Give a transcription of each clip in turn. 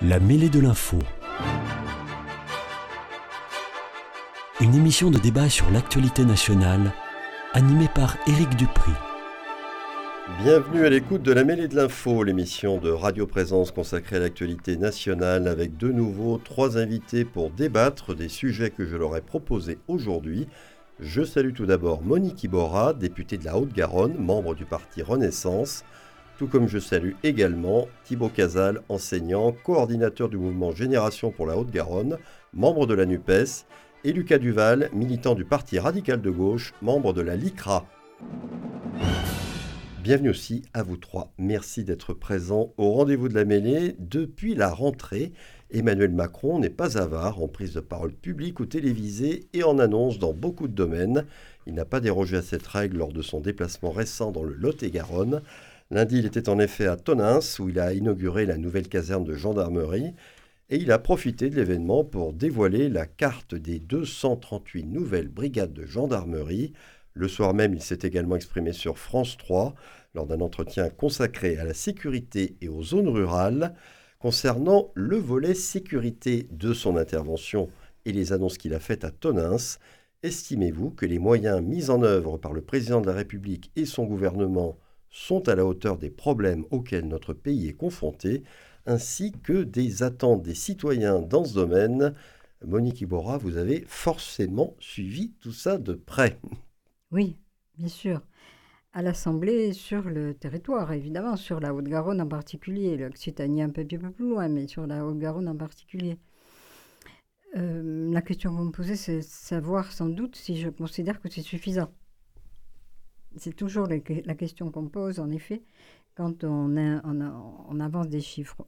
La mêlée de l'info. Une émission de débat sur l'actualité nationale, animée par Éric Dupri. Bienvenue à l'écoute de la mêlée de l'info, l'émission de Radio Présence consacrée à l'actualité nationale avec de nouveau trois invités pour débattre des sujets que je leur ai proposés aujourd'hui. Je salue tout d'abord Monique Iborra, députée de la Haute-Garonne, membre du parti Renaissance, tout comme je salue également Thibaut Casal, enseignant, coordinateur du mouvement Génération pour la Haute-Garonne, membre de la NUPES, et Lucas Duval, militant du Parti radical de gauche, membre de la LICRA. Bienvenue aussi à vous trois. Merci d'être présents au rendez-vous de la mêlée. Depuis la rentrée, Emmanuel Macron n'est pas avare en prise de parole publique ou télévisée et en annonce dans beaucoup de domaines. Il n'a pas dérogé à cette règle lors de son déplacement récent dans le Lot-et-Garonne. Lundi, il était en effet à Tonins où il a inauguré la nouvelle caserne de gendarmerie et il a profité de l'événement pour dévoiler la carte des 238 nouvelles brigades de gendarmerie. Le soir même, il s'est également exprimé sur France 3 lors d'un entretien consacré à la sécurité et aux zones rurales. Concernant le volet sécurité de son intervention et les annonces qu'il a faites à Tonins, estimez-vous que les moyens mis en œuvre par le président de la République et son gouvernement sont à la hauteur des problèmes auxquels notre pays est confronté, ainsi que des attentes des citoyens dans ce domaine. Monique Iborra, vous avez forcément suivi tout ça de près. Oui, bien sûr. À l'Assemblée, sur le territoire, évidemment, sur la Haute-Garonne en particulier, l'Occitanie un peu, peu plus loin, mais sur la Haute-Garonne en particulier. Euh, la question que vous me posez, c'est savoir sans doute si je considère que c'est suffisant. C'est toujours la question qu'on pose, en effet, quand on, avance des chiffres.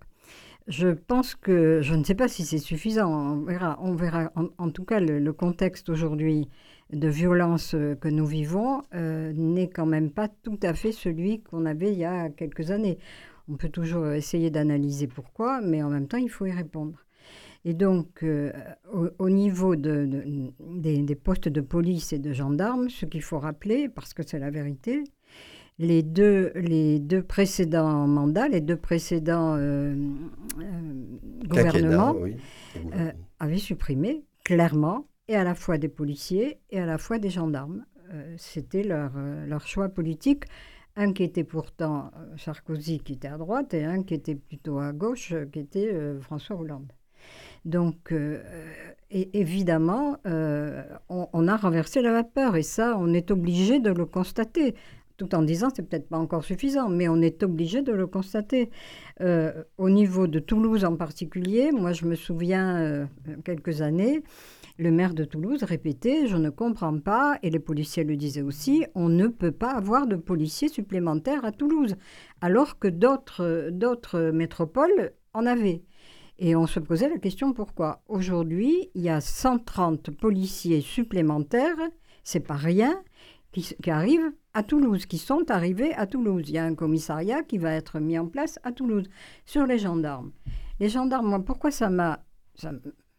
Je pense que, je ne sais pas si c'est suffisant, on verra. On verra. En, tout cas, le, contexte aujourd'hui de violence que nous vivons euh, n'est quand même pas tout à fait celui qu'on avait il y a quelques années. On peut toujours essayer d'analyser pourquoi, mais en même temps, il faut y répondre. Et donc, euh, au, niveau de, des, postes de police et de gendarmes, ce qu'il faut rappeler, parce que c'est la vérité, les deux, les deux précédents mandats, les deux précédents euh, euh, gouvernements avaient supprimé clairement et à la fois des policiers et à la fois des gendarmes. C'était leur, leur choix politique un qui était pourtant Sarkozy qui était à droite et un qui était plutôt à gauche qui était François Hollande. Donc, euh, évidemment, euh, on, a renversé la vapeur et ça, on est obligé de le constater. Tout en disant, c'est peut-être pas encore suffisant, mais on est obligé de le constater. Euh, au niveau de Toulouse en particulier, moi, je me souviens quelques années, le maire de Toulouse répétait Je ne comprends pas, et les policiers le disaient aussi, on ne peut pas avoir de policiers supplémentaires à Toulouse, alors que d'autres métropoles en avaient. Et on se posait la question pourquoi? Aujourd'hui, il y a 130 policiers supplémentaires, c'est pas rien, qui, arrivent à Toulouse, qui sont arrivés à Toulouse. Il y a un commissariat qui va être mis en place à Toulouse. Sur les gendarmes. Les gendarmes, moi, pourquoi ça m'a.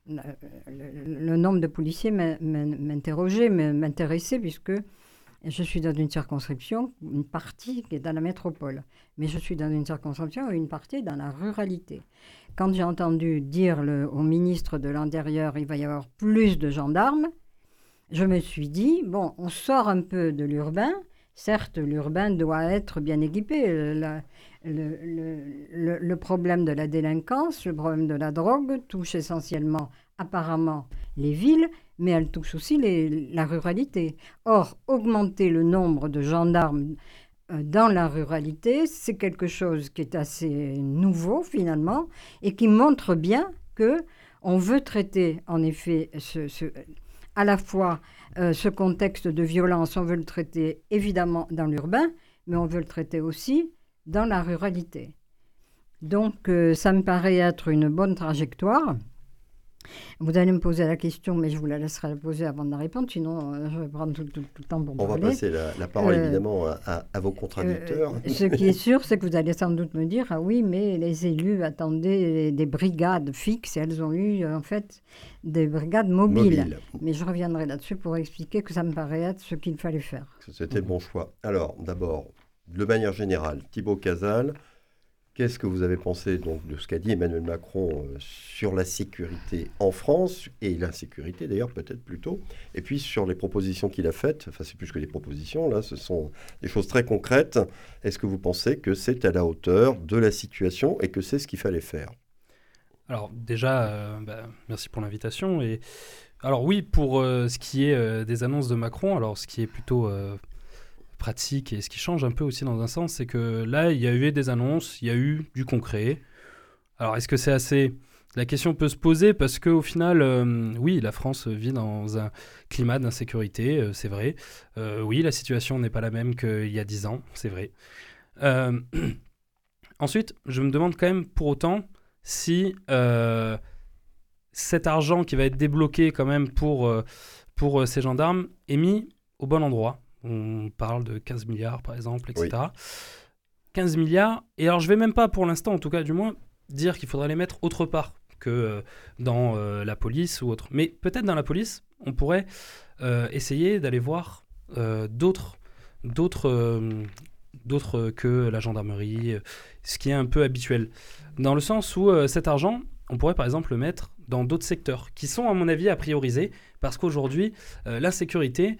Le, nombre de policiers m'interrogeait, m'intéressait, puisque je suis dans une circonscription, une partie qui est dans la métropole, mais je suis dans une circonscription où une partie dans la ruralité. Quand j'ai entendu dire au ministre de l'Intérieur il va y avoir plus de gendarmes, je me suis dit, bon, on sort un peu de l'urbain. Certes, l'urbain doit être bien équipé. Le, problème de la délinquance, le problème de la drogue touche essentiellement, apparemment, les villes, mais elle touche aussi la ruralité. Or, augmenter le nombre de gendarmes euh, dans la ruralité, c'est quelque chose qui est assez nouveau finalement et qui montre bien que on veut traiter en effet à la fois euh, ce contexte de violence, on veut le traiter évidemment dans l'urbain, mais on veut le traiter aussi dans la ruralité. Donc euh, ça me paraît être une bonne trajectoire. Vous allez me poser la question, mais je vous la laisserai la poser avant de la répondre, sinon euh, je vais prendre tout, le temps pour On parler. Va passer la, parole euh, évidemment à, vos contradicteurs. Euh, ce qui est sûr, c'est que vous allez sans doute me dire, ah oui, mais les élus attendaient des brigades fixes et elles ont eu en fait des brigades mobiles. Mais je reviendrai là-dessus pour expliquer que ça me paraît être ce qu'il fallait faire. C'était le bon choix. Alors d'abord, de manière générale, Thibaut Casal, Qu'est-ce que vous avez pensé donc de ce qu'a dit Emmanuel Macron euh, sur la sécurité en France et l'insécurité d'ailleurs peut-être plutôt, et puis sur les propositions qu'il a faites? Enfin, c'est plus que des propositions là, ce sont des choses très concrètes. Est-ce que vous pensez que c'est à la hauteur de la situation et que c'est ce qu'il fallait faire? Alors déjà, euh, bah, merci pour l'invitation et alors oui pour euh, ce qui est des annonces de Macron. Alors ce qui est plutôt pratique et ce qui change un peu aussi dans un sens, c'est que là, il y a eu des annonces, il y a eu du concret. Alors, est-ce que c'est assez? La question peut se poser parce qu'au final, euh, oui, la France vit dans un climat d'insécurité, euh, c'est vrai. Euh, oui, la situation n'est pas la même qu'il y a dix ans, c'est vrai. ensuite, je me demande quand même pour autant si cet argent qui va être débloqué quand même pour, pour ces gendarmes est mis au bon endroit. On parle de 15 milliards, par exemple, etc. 15 milliards. Et alors, je vais même pas, pour l'instant, en tout cas, du moins, dire qu'il faudrait les mettre autre part que euh, dans euh, la police ou autre. Mais peut-être dans la police, on pourrait euh, essayer d'aller voir d'autres, d'autres, d'autres que la gendarmerie, ce qui est un peu habituel. Dans le sens où cet argent, on pourrait par exemple le mettre dans d'autres secteurs qui sont, à mon avis, à prioriser parce qu'aujourd'hui, l'insécurité, euh,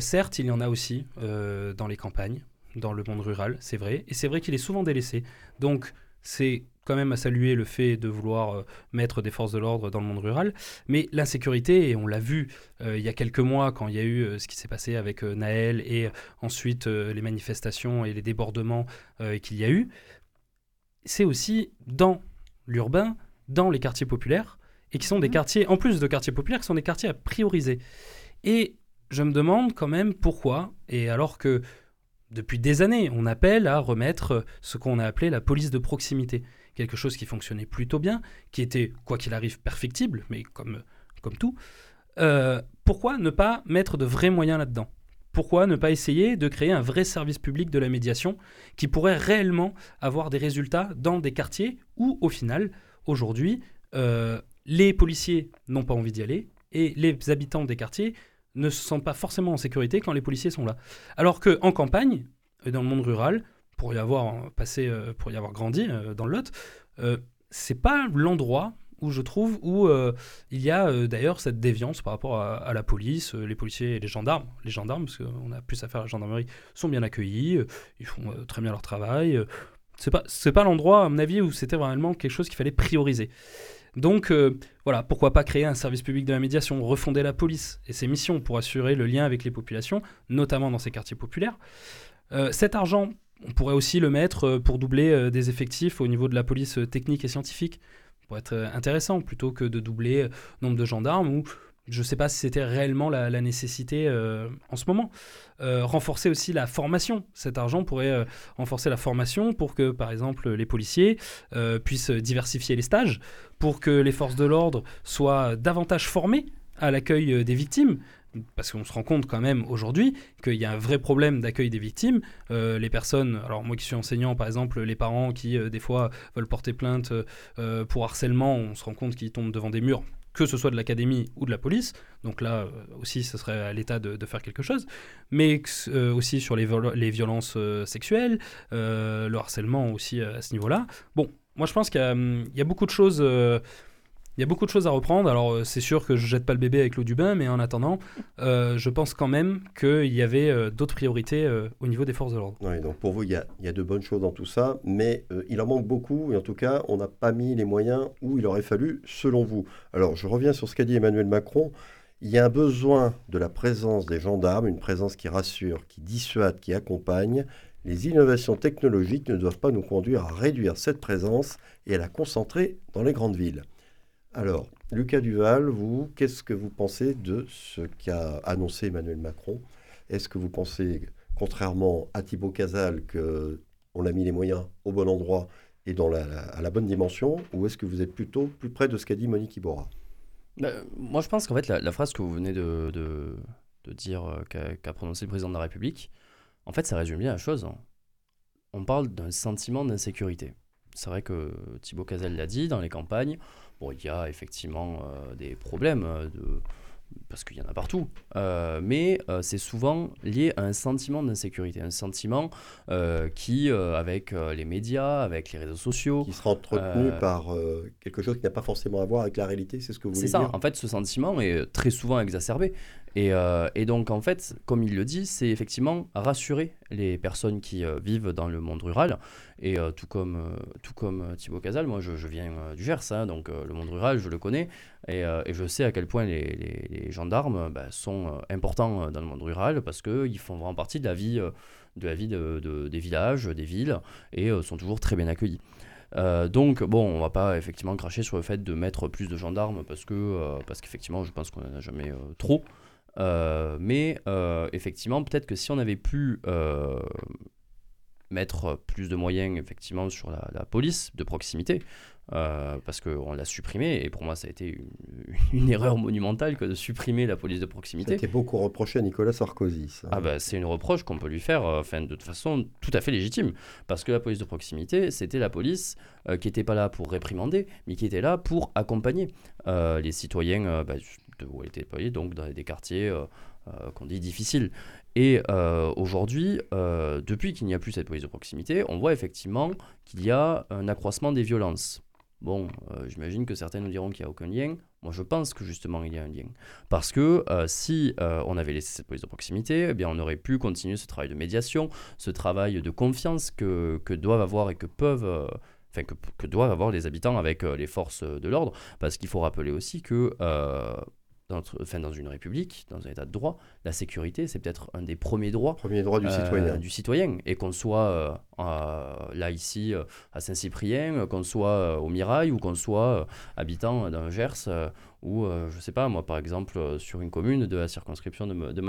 certes, il y en a aussi euh, dans les campagnes, dans le monde rural, c'est vrai, et c'est vrai qu'il est souvent délaissé. Donc, c'est quand même à saluer le fait de vouloir euh, mettre des forces de l'ordre dans le monde rural, mais l'insécurité, et on l'a vu il y a quelques mois quand il y a eu ce qui s'est passé avec Naël et ensuite les manifestations et les débordements qu'il y a eu, c'est aussi dans l'urbain, dans les quartiers populaires, et qui sont des mmh. quartiers, en plus de quartiers populaires, qui sont des quartiers à prioriser. Et je me demande quand même pourquoi, et alors que depuis des années, on appelle à remettre ce qu'on a appelé la police de proximité, quelque chose qui fonctionnait plutôt bien, qui était, quoi qu'il arrive, perfectible, mais comme, tout, euh, pourquoi ne pas mettre de vrais moyens là-dedans? Pourquoi ne pas essayer de créer un vrai service public de la médiation qui pourrait réellement avoir des résultats dans des quartiers où, au final, aujourd'hui, euh, les policiers n'ont pas envie d'y aller et les habitants des quartiers ne se sentent pas forcément en sécurité quand les policiers sont là. Alors qu'en campagne, et dans le monde rural, pour y avoir passé, euh, pour y avoir grandi euh, dans le Lot, euh, c'est pas l'endroit où je trouve où il y a d'ailleurs cette déviance par rapport à, la police, les policiers et les gendarmes. Les gendarmes, parce qu'on a plus affaire à la gendarmerie, sont bien accueillis, ils font très bien leur travail. c'est pas, c'est pas l'endroit, à mon avis, où c'était vraiment quelque chose qu'il fallait prioriser. Donc euh, voilà, pourquoi pas créer un service public de la médiation, refonder la police et ses missions pour assurer le lien avec les populations, notamment dans ces quartiers populaires. Euh, cet argent, on pourrait aussi le mettre euh, pour doubler des effectifs au niveau de la police technique et scientifique. Pour être intéressant, plutôt que de doubler le nombre de gendarmes ou je ne sais pas si c'était réellement la, nécessité euh, en ce moment. Euh, renforcer aussi la formation. Cet argent pourrait euh, renforcer la formation pour que, par exemple, les policiers puissent diversifier les stages, pour que les forces de l'ordre soient davantage formées à l'accueil des victimes. Parce qu'on se rend compte quand même aujourd'hui qu'il y a un vrai problème d'accueil des victimes. les personnes, alors moi qui suis enseignant par exemple, les parents qui des fois veulent porter plainte pour harcèlement, on se rend compte qu'ils tombent devant des murs que ce soit de l'académie ou de la police. Donc là euh, aussi, ce serait à l'État de, faire quelque chose. Mais euh, aussi sur les, violences euh, sexuelles, le harcèlement aussi à ce niveau-là. Bon, moi je pense qu'il y, y, a beaucoup de choses il y a beaucoup de choses à reprendre. Alors, euh, c'est sûr que je jette pas le bébé avec l'eau du bain, mais en attendant, euh, je pense quand même qu'il y avait euh, d'autres priorités au niveau des forces de l'ordre. Oui, donc pour vous, il y, a, il y, a, de bonnes choses dans tout ça, mais il en manque beaucoup, et en tout cas, on n'a pas mis les moyens où il aurait fallu, selon vous. Alors, je reviens sur ce qu'a dit Emmanuel Macron. Il y a un besoin de la présence des gendarmes, une présence qui rassure, qui dissuade, qui accompagne. Les innovations technologiques ne doivent pas nous conduire à réduire cette présence et à la concentrer dans les grandes villes. Alors, Lucas Duval, vous, qu'est-ce que vous pensez de ce qu'a annoncé Emmanuel Macron? Est-ce que vous pensez, contrairement à Thibaut Casal, qu'on a mis les moyens au bon endroit et dans la, à la bonne dimension, ou est-ce que vous êtes plutôt plus près de ce qu'a dit Monique Iborra? Bah, Moi, je pense qu'en fait, la, phrase que vous venez de, dire euh, qu'a prononcé le président de la République, en fait, ça résume bien la chose. Hein. On parle d'un sentiment d'insécurité. C'est vrai que Thibaut Casal l'a dit dans les campagnes, Bon, il y a effectivement euh, des problèmes euh, de, parce qu'il y en a partout, euh, mais euh, c'est souvent lié à un sentiment d'insécurité, un sentiment euh, qui, avec les médias, avec les réseaux sociaux... Qui sera entretenu par quelque chose qui n'a pas forcément à voir avec la réalité, c'est ce que vous voulez dire? C'est ça, en fait ce sentiment est très souvent exacerbé. Et, et, donc en fait, comme il le dit, c'est effectivement rassurer les personnes qui vivent dans le monde rural. Et tout comme, tout comme Thibaut Casal, moi je, viens du Gers, hein, donc le monde rural je le connais, et, je sais à quel point les, gendarmes bah, sont euh, importants euh, dans le monde rural parce qu'ils font vraiment partie de la vie, euh, de la vie de, des villages, des villes, et sont toujours très bien accueillis. donc bon, on va pas effectivement cracher sur le fait de mettre plus de gendarmes parce que parce qu'effectivement, je pense qu'on en a jamais trop. Mais effectivement, peut-être que si on avait pu mettre plus de moyens effectivement sur la police de proximité, euh, parce qu'on l'a supprimé, et pour moi ça a été une, erreur monumentale que de supprimer la police de proximité. C'était beaucoup reproché à Nicolas Sarkozy. Ah bah, c'est une reproche qu'on peut lui faire euh, de toute façon tout à fait légitime, parce que la police de proximité, c'était la police euh, qui n'était pas là pour réprimander, mais qui était là pour accompagner les citoyens bah, où elle était déployée, donc dans des quartiers qu'on dit difficiles. Et aujourd'hui, depuis qu'il n'y a plus cette police de proximité, on voit effectivement qu'il y a un accroissement des violences. Bon, euh, j'imagine que certains nous diront qu'il n'y a aucun lien. Moi, je pense que justement, il y a un lien. Parce que euh, si euh, on avait laissé cette police de proximité, eh bien, on aurait pu continuer ce travail de médiation, ce travail de confiance que, que doivent avoir et que peuvent... Enfin, que, doivent avoir les habitants avec les forces de l'ordre, parce qu'il faut rappeler aussi que dans, enfin, dans une république, dans un état de droit, la sécurité, c'est peut-être un des premiers droits, Premier droit du, citoyen. du citoyen. Et qu'on soit là ici à Saint-Cyprien, qu'on soit au Mirail ou qu'on soit habitant d'un Gers ou je sais pas moi par exemple sur une commune de la circonscription de, de,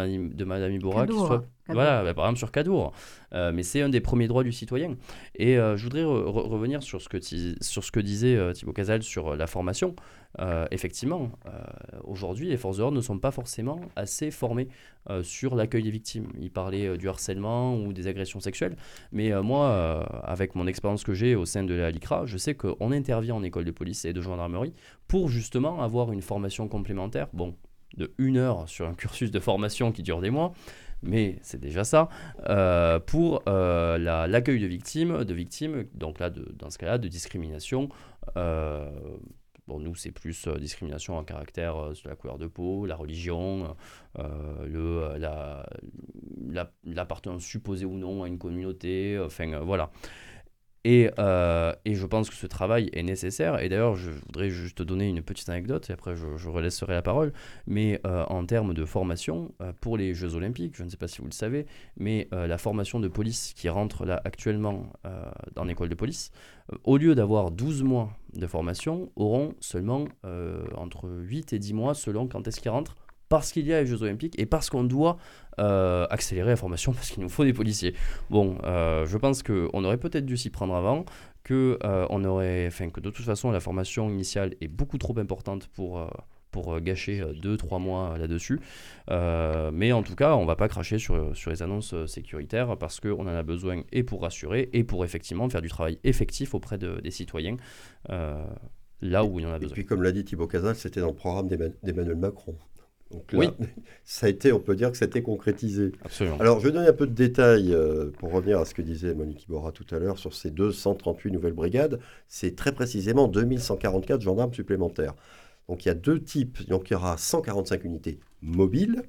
Madame Iboura qui soit voilà bah, par exemple sur Cadour mais c'est un des premiers droits du citoyen et je voudrais revenir sur ce que sur ce que disait Thibaut Casal sur la formation effectivement aujourd'hui les forces de l'ordre ne sont pas forcément assez formées euh, sur l'accueil des victimes. Il parlait euh, du harcèlement ou des agressions sexuelles. Mais euh, moi, avec mon expérience que j'ai au sein de la LICRA, je sais qu'on intervient en école de police et de gendarmerie pour justement avoir une formation complémentaire. Bon, de une heure sur un cursus de formation qui dure des mois, mais c'est déjà ça, pour l'accueil de victimes, de victimes, donc là, de, dans ce cas-là, de discrimination Bon, nous, c'est plus euh, discrimination en caractère euh, sur la couleur de peau, la religion, euh, le, la, l'appartenance supposée ou non à une communauté, enfin voilà. Et, et, je pense que ce travail est nécessaire. Et d'ailleurs, je voudrais juste te donner une petite anecdote, et après je, je relaisserai la parole. Mais en termes de formation, pour les Jeux Olympiques, je ne sais pas si vous le savez, mais la formation de police qui rentre là actuellement dans l'école de police, au lieu d'avoir 12 mois de formation, auront seulement euh, entre 8 et 10 mois selon quand est-ce qu'ils rentrent, parce qu'il y a les Jeux Olympiques et parce qu'on doit euh, accélérer la formation, parce qu'il nous faut des policiers. Bon, euh, je pense qu'on aurait peut-être dû s'y prendre avant, que, on aurait, enfin, que de toute façon la formation initiale est beaucoup trop importante pour pour euh, gâcher 2-3 euh, mois là-dessus. Euh, mais en tout cas, on ne va pas cracher sur, sur les annonces sécuritaires parce qu'on en a besoin et pour rassurer et pour effectivement faire du travail effectif auprès des citoyens. là où il y en a besoin. Et puis, comme l'a dit Thibaut Casal, c'était dans le programme d'Emmanuel Macron. Donc là, oui. ça a été, on peut dire que c'était concrétisé. Absolument. Alors, je vais donner un peu de détails pour revenir à ce que disait Monique Iborra tout à l'heure sur ces 238 nouvelles brigades. C'est très précisément 2144 gendarmes supplémentaires. Donc il y a deux types. Donc il y aura 145 unités mobiles,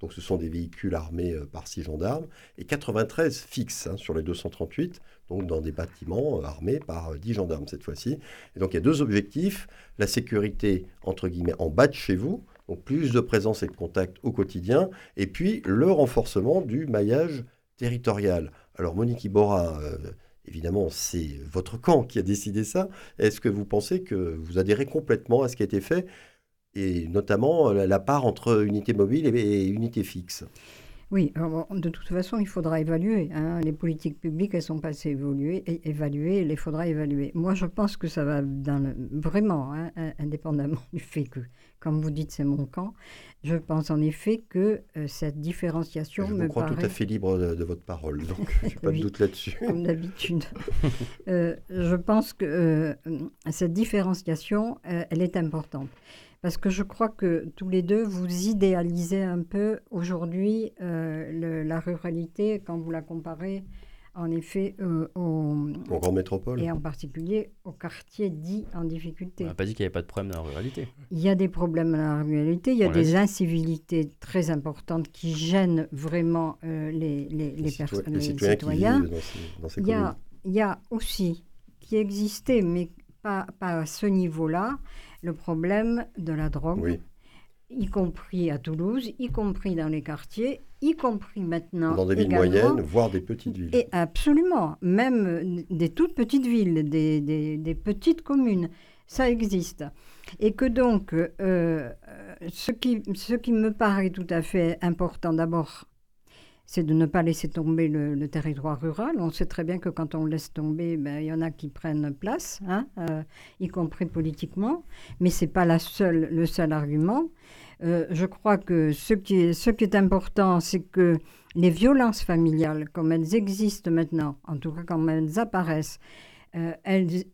donc ce sont des véhicules armés euh, par six gendarmes, et 93 fixes hein, sur les 238, donc dans des bâtiments euh, armés par 10 euh, gendarmes cette fois-ci. Et donc il y a deux objectifs, la sécurité entre guillemets en bas de chez vous, donc plus de présence et de contact au quotidien, et puis le renforcement du maillage territorial. Alors Monique Iborra, Évidemment, c'est votre camp qui a décidé ça. Est-ce que vous pensez que vous adhérez complètement à ce qui a été fait, et notamment la part entre unité mobile et unité fixe? Oui, de toute façon, il faudra évaluer. Hein. Les politiques publiques, elles sont pas assez et évaluées, il faudra évaluer. Moi, je pense que ça va vraiment, hein, indépendamment du fait que, comme vous dites, c'est mon camp, je pense en effet que euh, cette différenciation je me crois tout à fait libre de, votre parole, donc je n'ai pas de doute là-dessus. Comme d'habitude. Euh, je pense que euh, cette différenciation, elle est importante. parce que je crois que tous les deux, vous idéalisez un peu aujourd'hui la ruralité quand vous la comparez en effet euh, aux, grandes métropoles. Et en particulier aux quartiers dits en difficulté. On n'a pas dit qu'il n'y avait pas de problème dans la ruralité. Il y a des problèmes dans la ruralité, il y a des incivilités très importantes qui gênent vraiment euh, les, les, les, les, citoyens. Qui dans ces, il, y a, il y a aussi, qui existait, mais pas, pas à ce niveau-là, le problème de la drogue. y compris à Toulouse, y compris dans les quartiers, y compris maintenant. Dans des villes moyennes, voire des petites villes. Et absolument, même des toutes petites villes, des, des, petites communes, ça existe. Et que donc, euh, ce, qui, ce qui me paraît tout à fait important d'abord, c'est de ne pas laisser tomber le, territoire rural. On sait très bien que quand on laisse tomber, ben, il y en a qui prennent place, hein, euh, y compris politiquement, mais ce n'est pas la seule, le seul argument. Euh, je crois que ce qui est, ce qui est important, c'est que les violences familiales, comme elles existent maintenant, en tout cas comme elles apparaissent, euh,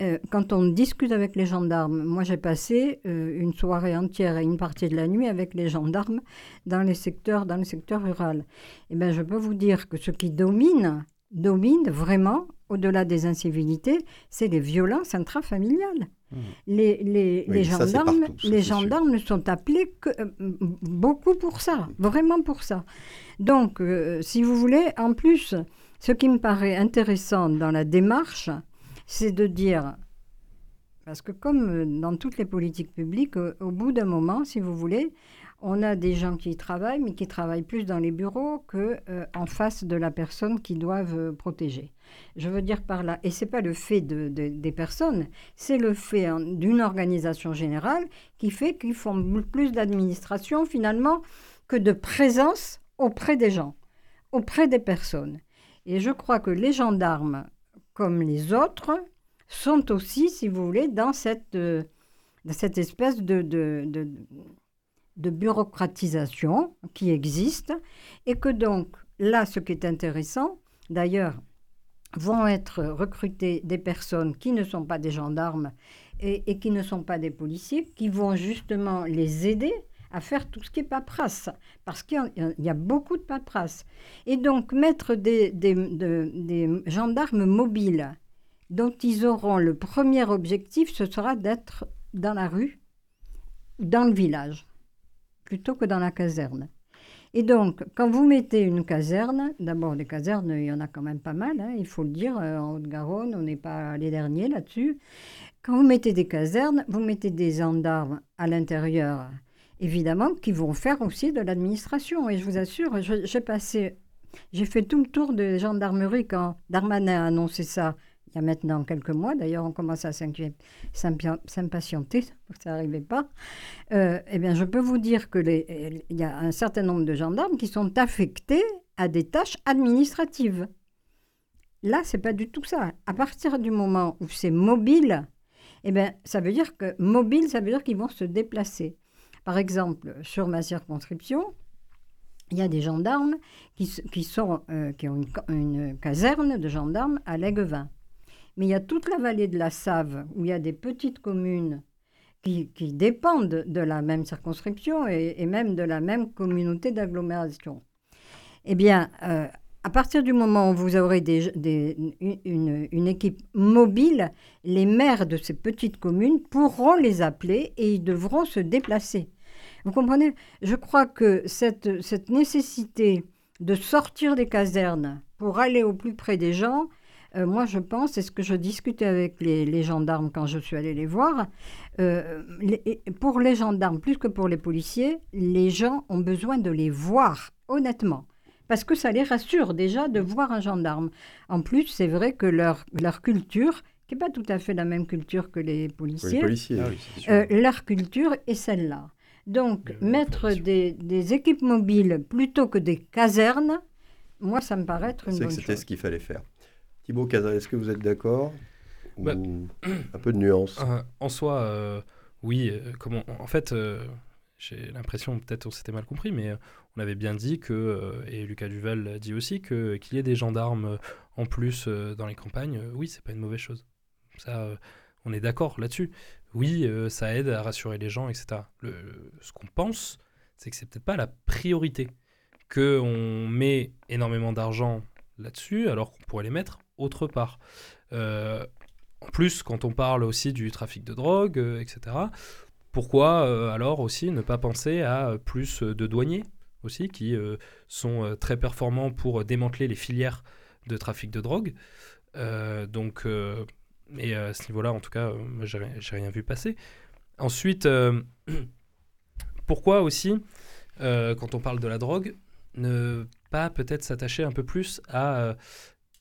euh, quand on discute avec les gendarmes, moi j'ai passé une soirée entière et une partie de la nuit avec les gendarmes dans les secteurs, dans le secteur rural. Et eh bien, je peux vous dire que ce qui domine, domine vraiment, au-delà des incivilités, c'est les violences intrafamiliales. Mmh. Les, les, gendarmes, les gendarmes ne sont appelés que euh, beaucoup pour ça, vraiment pour ça. Donc, euh, si vous voulez, en plus, ce qui me paraît intéressant dans la démarche, c'est de dire, parce que comme dans toutes les politiques publiques, au bout d'un moment, si vous voulez, on a des gens qui travaillent, mais qui travaillent plus dans les bureaux que euh, face de la personne qu'ils doivent euh, protéger. Je veux dire par là, et c'est pas le fait de, des personnes, c'est le fait hein, d'une organisation générale qui fait qu'ils font plus d'administration finalement que de présence auprès des gens, auprès des personnes. Et je crois que les gendarmes, comme les autres, sont aussi, si vous voulez, dans cette, euh, dans cette espèce de, de de bureaucratisation qui existe et que donc là, ce qui est intéressant, d'ailleurs, vont être recrutées des personnes qui ne sont pas des gendarmes et, qui ne sont pas des policiers, qui vont justement les aider à faire tout ce qui est paperasse, parce qu'il y, a beaucoup de paperasse. Et donc mettre des, gendarmes mobiles dont ils auront le premier objectif, ce sera d'être dans la rue, dans le village plutôt que dans la caserne. Et donc, quand vous mettez une caserne, d'abord les casernes, il y en a quand même pas mal, hein, il faut le dire, euh, en Haute-Garonne, on n'est pas les derniers là-dessus. Quand vous mettez des casernes, vous mettez des gendarmes à l'intérieur, évidemment, qui vont faire aussi de l'administration. Et je vous assure, j'ai passé, j'ai fait tout le tour de gendarmerie quand Darmanin a annoncé ça il y a maintenant quelques mois, d'ailleurs on commence à s'impatienter, ça n'arrivait pas, euh, eh bien je peux vous dire qu'il y a un certain nombre de gendarmes qui sont affectés à des tâches administratives. Là, c'est pas du tout ça. À partir du moment où c'est mobile, eh bien, ça veut dire que mobile, ça veut dire qu'ils vont se déplacer. Par exemple, sur ma circonscription, il y a des gendarmes qui, euh, qui ont une, caserne de gendarmes à Lèguevin. Mais il y a toute la vallée de la Save, où il y a des petites communes qui, dépendent de la même circonscription et, même de la même communauté d'agglomération. Eh bien, euh, à partir du moment où vous aurez une, une, équipe mobile, les maires de ces petites communes pourront les appeler et ils devront se déplacer. Vous comprenez? Je crois que cette, cette nécessité de sortir des casernes pour aller au plus près des gens, euh, moi, je pense, c'est ce que je discutais avec les, gendarmes quand je suis allée les voir, euh, pour les gendarmes, plus que pour les policiers, les gens ont besoin de les voir, honnêtement. Parce que ça les rassure déjà de voir un gendarme. En plus, c'est vrai que leur, leur culture, qui n'est pas tout à fait la même culture que les policiers, ah euh, leur culture est celle-là. Donc, mettre des, des, équipes mobiles plutôt que des casernes, moi, ça me paraît être une bonne chose. C'était ce qu'il fallait faire. Thibaut Cazal, est-ce que vous êtes d'accord bah, Un peu de nuance? Euh, en soi, euh, oui. Euh, comment, en fait, j'ai l'impression, peut-être on s'était mal compris, mais on avait bien dit que, et Lucas Duval l'a dit aussi, que, qu'il y ait des gendarmes en plus dans les campagnes, oui, c'est pas une mauvaise chose. Ça, on est d'accord là-dessus. Oui, euh, ça aide à rassurer les gens, etc. ce qu'on pense, c'est que c'est peut-être pas la priorité. Qu'on met énormément d'argent là-dessus, alors qu'on pourrait les mettre autre part. Euh, en plus, quand on parle aussi du trafic de drogue, euh, etc., pourquoi alors aussi ne pas penser à plus de douaniers aussi, qui sont très performants pour démanteler les filières de trafic de drogue? Donc, et à ce niveau-là, en tout cas, moi, j'ai rien vu passer. Ensuite, pourquoi aussi, quand on parle de la drogue, ne pas peut-être s'attacher un peu plus à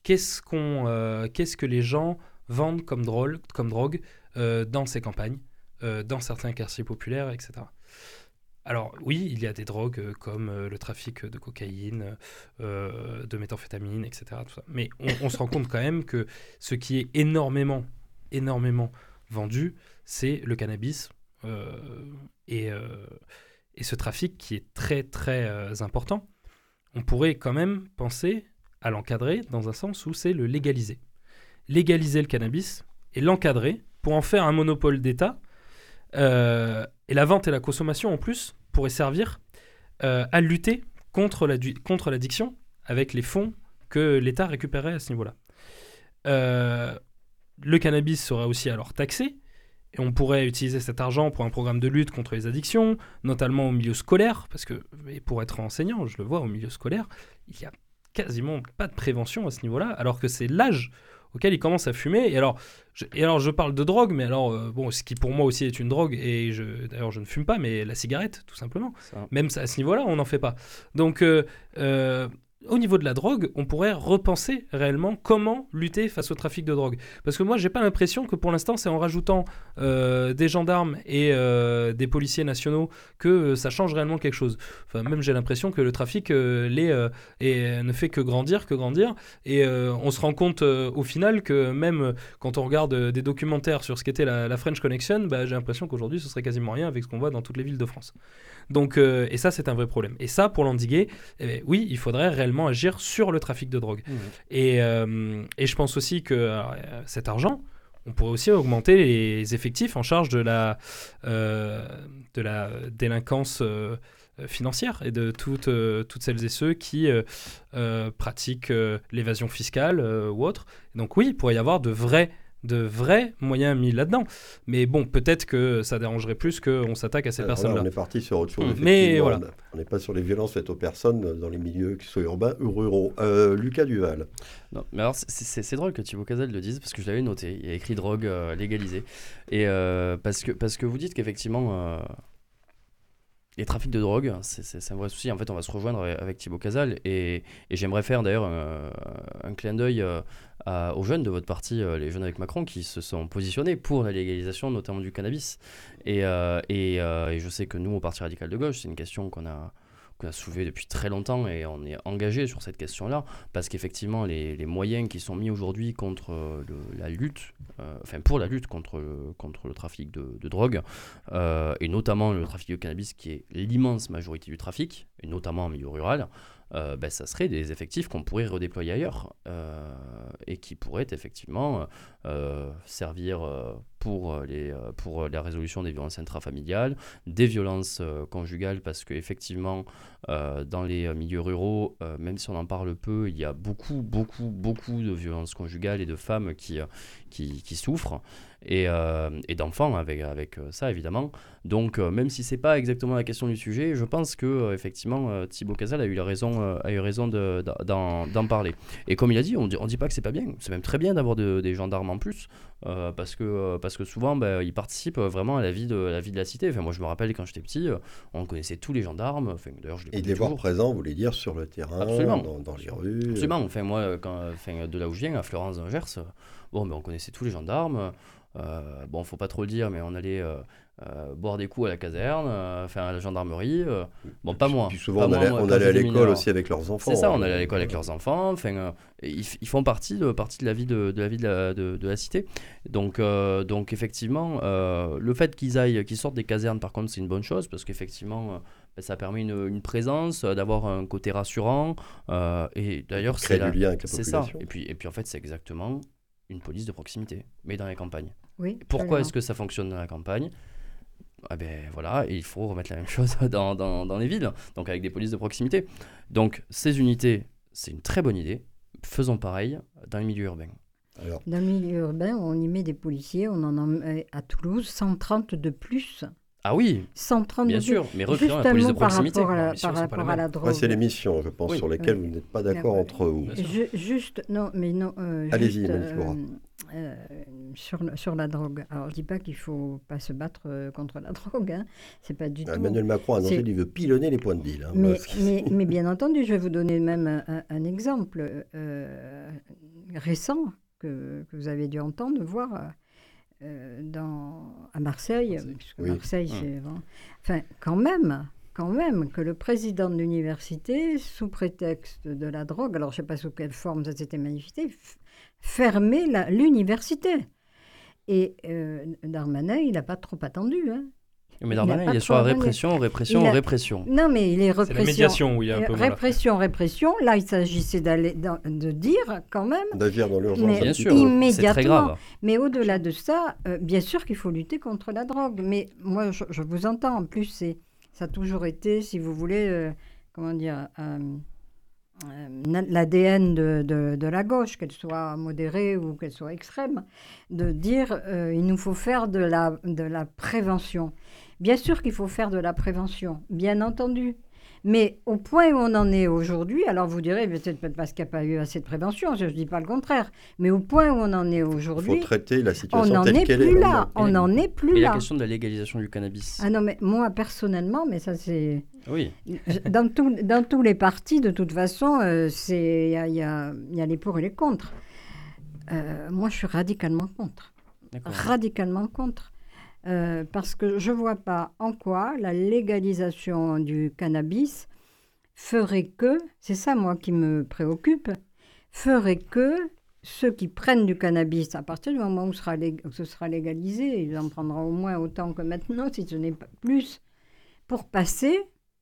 qu'est-ce qu'on, qu'est-ce que les gens vendent comme drogue dans ces campagnes, dans certains quartiers populaires, etc. Alors oui, il y a des drogues euh, comme euh, le trafic de cocaïne, euh, de méthamphétamine, etc. Mais on, se rend compte quand même que ce qui est énormément, énormément vendu, c'est le cannabis et, ce trafic qui est très, très important. On pourrait quand même penser à l'encadrer dans un sens où c'est le légaliser. Légaliser le cannabis et l'encadrer pour en faire un monopole d'État. Et la vente et la consommation en plus pourrait servir euh, à lutter contre l'addiction avec les fonds que l'État récupérait à ce niveau-là. Euh, le cannabis serait aussi alors taxé, et on pourrait utiliser cet argent pour un programme de lutte contre les addictions, notamment au milieu scolaire, parce que pour être enseignant, je le vois au milieu scolaire, il n'y a quasiment pas de prévention à ce niveau-là, alors que c'est l'âge auquel il commence à fumer. Et alors, je, et alors je parle de drogue, mais alors, euh, bon, ce qui pour moi aussi est une drogue, et d'ailleurs je ne fume pas, mais la cigarette, tout simplement. Même à ce niveau-là, on n'en fait pas. Donc, euh, euh, au niveau de la drogue, on pourrait repenser réellement comment lutter face au trafic de drogue. Parce que moi, j'ai pas l'impression que pour l'instant, c'est en rajoutant euh, des gendarmes et euh, des policiers nationaux que euh, ça change réellement quelque chose. Enfin, même j'ai l'impression que le trafic les, et, ne fait que grandir, que grandir. Et on se rend compte au final que même quand on regarde des documentaires sur ce qu'était la, French Connection, bah, j'ai l'impression qu'aujourd'hui, ce serait quasiment rien avec ce qu'on voit dans toutes les villes de France. Donc, et ça, c'est un vrai problème. Et ça, pour l'endiguer, eh oui, il faudrait réellement agir sur le trafic de drogue. Mmh. Et, euh, et, je pense aussi que euh, cet argent, on pourrait aussi augmenter les effectifs en charge de la, euh, de la délinquance financière et de toutes, toutes celles et ceux qui pratiquent l'évasion fiscale ou autre. Donc oui, il pourrait y avoir de vrais de vrais moyens mis là-dedans. Mais bon, peut-être que ça dérangerait plus qu'on s'attaque à ces personnes-là. on est parti sur autre chose. Mais voilà. On n'est pas sur les violences faites aux personnes dans les milieux, qui soient urbains ou ruraux. Euh, Lucas Duval. Non, mais alors c'est drôle que Thibaut Casal le dise parce que je l'avais noté. Il y a écrit drogue euh, légalisée. Et euh, parce, que, parce que vous dites qu'effectivement les trafics de drogue, c'est un vrai souci. En fait, on va se rejoindre avec Thibaut Casal et, j'aimerais faire d'ailleurs un, clin d'œil euh, aux jeunes de votre parti, euh, les jeunes avec Macron, qui se sont positionnés pour la légalisation, notamment du cannabis. Et, euh, et, et je sais que nous, au Parti radical de gauche, c'est une question qu'on a qu'on a soulevé depuis très longtemps et on est engagé sur cette question-là parce qu'effectivement les, les, moyens qui sont mis aujourd'hui contre la lutte, enfin pour la lutte contre le, trafic de, de drogue et notamment le trafic de cannabis qui est l'immense majorité du trafic et notamment en milieu rural, euh, ben, ça serait des effectifs qu'on pourrait redéployer ailleurs euh, et qui pourraient effectivement euh, servir pour, les, pour la résolution des violences intrafamiliales, des violences conjugales, parce qu'effectivement, dans les milieux ruraux, même si on en parle peu, il y a beaucoup, beaucoup, beaucoup de violences conjugales et de femmes qui, qui, qui souffrent et, et d'enfants avec, avec ça, évidemment. Donc, même si c'est pas exactement la question du sujet, je pense que effectivement Thibaut Casal a eu la raison euh, a eu raison d'en parler. Et comme il a dit, on dit, on dit pas que c'est pas bien. C'est même très bien d'avoir des gendarmes en plus. Euh, parce, que, euh, parce que souvent, bah, ils participent vraiment à la vie de la, vie de la cité. Enfin, moi, je me rappelle quand j'étais petit, on connaissait tous les gendarmes. Enfin, d'ailleurs, je les Et de les voir présents, vous voulez dire, sur le terrain, dans, dans, les rues Absolument. Enfin, moi, quand, enfin, de là où je viens, à Florence, Gers, bon, mais on connaissait tous les gendarmes. Euh, bon, faut pas trop le dire, mais on allait euh, boire des coups à la caserne, euh, faire à la gendarmerie. Euh, bon, pas moi. Puis souvent, on, allait, à l'école aussi avec leurs enfants. C'est ça, on allait à l'école avec leurs enfants. Enfin, ils, font partie de, partie de la vie de, de la, vie de la, de, la cité. Donc, donc effectivement, le fait qu'ils aillent, qu'ils sortent des casernes, par contre, c'est une bonne chose parce qu'effectivement, ben, ça permet une, une présence, d'avoir un côté rassurant. et d'ailleurs, c'est C'est ça. Et puis, et puis en fait, c'est exactement une police de proximité, mais dans les campagnes. Oui, Pourquoi est-ce que ça fonctionne dans la campagne? Ah ben voilà, il faut remettre la même chose dans, dans, dans, les villes, donc avec des polices de proximité. Donc ces unités, c'est une très bonne idée. Faisons pareil dans les milieux urbains. Alors. Dans le milieu urbain, on y met des policiers, on en a à Toulouse 130 de plus. Ah oui 130 Bien sûr, mais recréons la police de proximité. Par rapport à la, par rapport à la drogue. c'est les missions, je pense, sur lesquelles vous n'êtes pas d'accord entre vous. juste, non, mais non. Euh, Allez-y, euh, euh, sur, sur la drogue. Alors, je ne dis pas qu'il ne faut pas se battre euh, contre la drogue. Hein. C'est pas du ah, tout. Emmanuel Macron a annoncé qu'il veut pilonner les points de deal. Hein, mais, mais, mais, bien entendu, je vais vous donner même un, un exemple récent que, que, vous avez dû entendre, voir euh, dans, à Marseille, puisque Marseille, hum. c'est... Enfin, quand même, quand même, que le président de l'université, sous prétexte de la drogue, alors je ne sais pas sous quelle forme ça s'était manifesté, fermait l'université. Et euh, Darmanin, il n'a pas trop attendu. Hein. Mais Darmanin, il, est sur la répression, répression, répression. Non, mais il est répression. C'est la médiation où il y a un peu Répression, répression. Là, il s'agissait d'aller de dire quand même. D'agir dans l'urgence. Bien sûr, immédiatement. Très grave. Mais au-delà de ça, euh, bien sûr qu'il faut lutter contre la drogue. Mais moi, je, vous entends. En plus, c'est ça a toujours été, si vous voulez, euh, comment dire. Euh, l'ADN de, de, de, la gauche, qu'elle soit modérée ou qu'elle soit extrême, de dire il nous faut faire de la, de la prévention. Bien sûr qu'il faut faire de la prévention, bien entendu. Mais au point où on en est aujourd'hui, alors vous direz peut-être parce qu'il n'y a pas eu assez de prévention, je ne dis pas le contraire, mais au point où on en est aujourd'hui, il faut traiter la situation on telle qu'elle est. Plus là, on n'en est plus là. La question de la légalisation du cannabis. Ah non, mais moi personnellement, mais ça c'est. Oui. Dans, tout, dans tous les partis, de toute façon, euh, il y a, y, a, y a, les pour et les contre. Euh, moi, je suis radicalement contre. Radicalement contre. Euh, parce que je ne vois pas en quoi la légalisation du cannabis ferait que, c'est ça moi qui me préoccupe, ferait que ceux qui prennent du cannabis, à partir du moment où, sera où ce sera légalisé, ils en prendront au moins autant que maintenant, si ce n'est pas plus, pour passer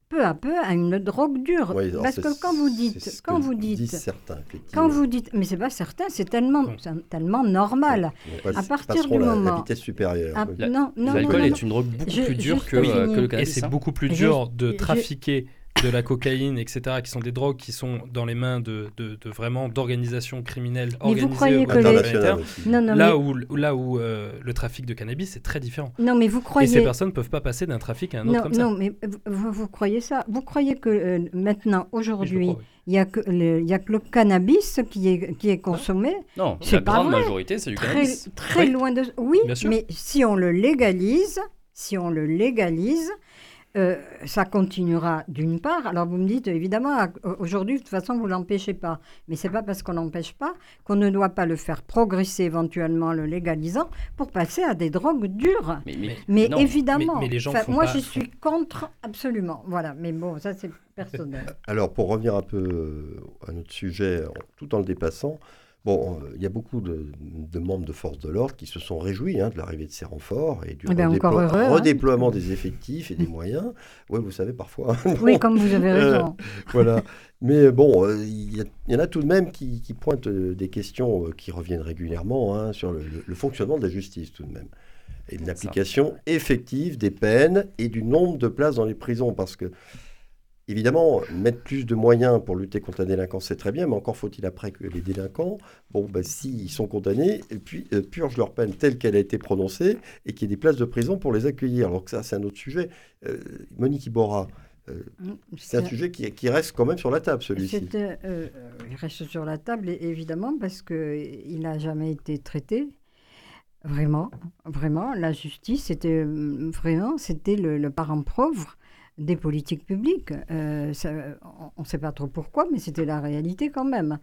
peu à peu à une drogue dure. Parce que quand vous dites, quand vous dites, certains, quand vous dites, mais c'est pas certain, c'est tellement, tellement normal. à partir du moment, la, vitesse supérieure. Ah, L'alcool est une drogue beaucoup plus dure que, euh, que, le cannabis. Et c'est beaucoup plus dur de trafiquer de la cocaïne, etc., qui sont des drogues qui sont dans les mains de, de, vraiment d'organisations criminelles organisées vous croyez que les... non, non, là, où, là où euh, le trafic de cannabis est très différent. Non, mais vous croyez... Et ces personnes ne peuvent pas passer d'un trafic à un autre non, comme ça. Non, mais vous, vous, croyez ça? Vous croyez que euh, maintenant, aujourd'hui, il n'y a, que le, y a que le cannabis qui est, qui est consommé? Non, la grande majorité, c'est du très, cannabis. Très loin de... Oui, mais si on le légalise, si on le légalise, euh, ça continuera d'une part. Alors vous me dites, évidemment, aujourd'hui, de toute façon, vous ne l'empêchez pas. Mais ce n'est pas parce qu'on n'empêche pas qu'on ne doit pas le faire progresser éventuellement, le légalisant, pour passer à des drogues dures. Mais, évidemment, moi, je suis contre absolument. Voilà, mais bon, ça c'est personnel. Alors pour revenir un peu euh, à notre sujet, tout en le dépassant, Bon, euh, il y a beaucoup de, membres de forces de l'ordre qui se sont réjouis hein, de l'arrivée de ces renforts et du eh ben, hein. redéploiement des effectifs et des moyens. Oui, vous savez, parfois. oui, comme vous avez euh, raison. voilà. Mais bon, euh, il y, en a tout de même qui, pointent des questions qui reviennent régulièrement hein, sur le, le, fonctionnement de la justice, tout de même. Et l'application effective des peines et du nombre de places dans les prisons. Parce que Évidemment, mettre plus de moyens pour lutter contre la délinquance, c'est très bien, mais encore faut-il après que les délinquants, bon, ben, s'ils sont condamnés, et puis euh, purgent leur peine telle qu'elle a été prononcée et qu'il y ait des places de prison pour les accueillir. Alors que ça, c'est un autre sujet. Euh, Monique Iborra, euh, mm, c'est un sujet qui, reste quand même sur la table, celui-ci. il reste sur la table, évidemment, parce qu'il n'a jamais été traité. Vraiment, vraiment, la justice, c'était vraiment, c'était le, le parent pauvre des politiques publiques. Euh, on ne sait pas trop pourquoi, mais c'était la réalité quand même.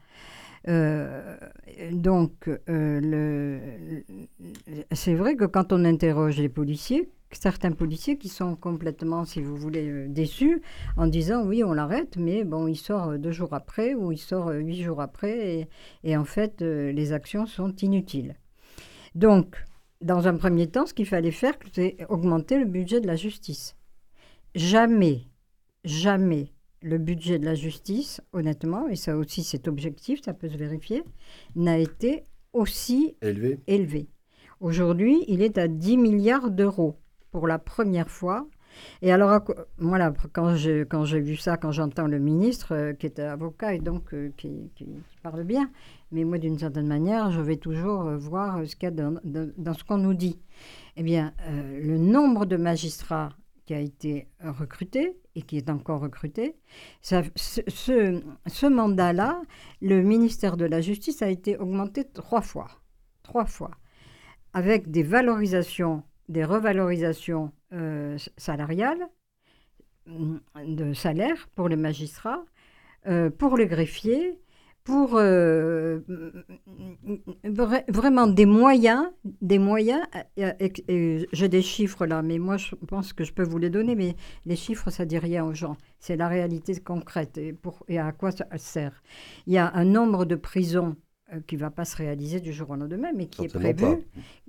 Euh, donc, euh, c'est vrai que quand on interroge les policiers, certains policiers qui sont complètement, si vous voulez, déçus en disant oui, on l'arrête, mais bon, il sort deux jours après ou il sort huit jours après et, et en fait, les actions sont inutiles. Donc, dans un premier temps, ce qu'il fallait faire, c'est augmenter le budget de la justice jamais, jamais le budget de la justice, honnêtement, et ça aussi c'est objectif, ça peut se vérifier, n'a été aussi Élevé élevé. Aujourd'hui, il est à 10 milliards d'euros pour la première fois. Et alors, voilà, quand j'ai quand vu ça, quand j'entends le ministre, euh, qui est avocat et donc euh, qui, qui- qui parle bien, mais moi, d'une certaine manière, je vais toujours euh, voir ce qu'il y a dans, dans- dans ce qu'on nous dit. Eh bien, le nombre de magistrats qui a été recruté et qui est encore recruté, ce- ce mandat-là, le ministère de la Justice a été augmenté trois fois. Trois fois. Avec des valorisations, des revalorisations euh, salariales, mm, de salaire pour les magistrats, euh, pour les greffiers, pour euh, vra- vraiment des moyens, des moyens. J'ai des chiffres là, mais moi je pense que je peux vous les donner, mais les chiffres ça dit rien aux gens. C'est la réalité concrète et, pour, et à quoi ça sert. Il y a un nombre de prisons euh, qui ne va pas se réaliser du jour au lendemain, mais qui est prévu, pas.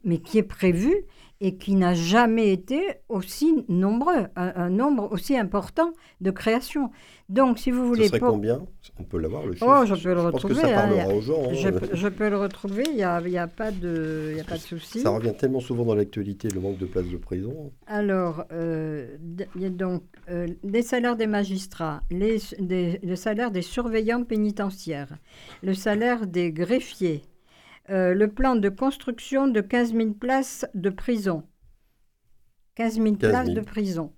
Mais qui est prévu et qui n'a jamais été aussi nombreux, un, un nombre aussi important de créations. Donc, si vous Ce voulez, serait pour- combien? On peut l'avoir, le chiffre Oh, je peux le pense que retrouver, ça hein, parlera aux gens. hein. je, peux- je peux le retrouver, il n'y a, y a pas de, il y a pas de souci. Ça revient tellement souvent dans l'actualité, le manque de places de prison. Alors, euh, y a donc euh, les salaires des magistrats, les, des- le salaire des surveillants pénitentiaires, le salaire des greffiers, euh, le plan de construction de 15 000 places de prison. 15 000 15 places 000. de prison.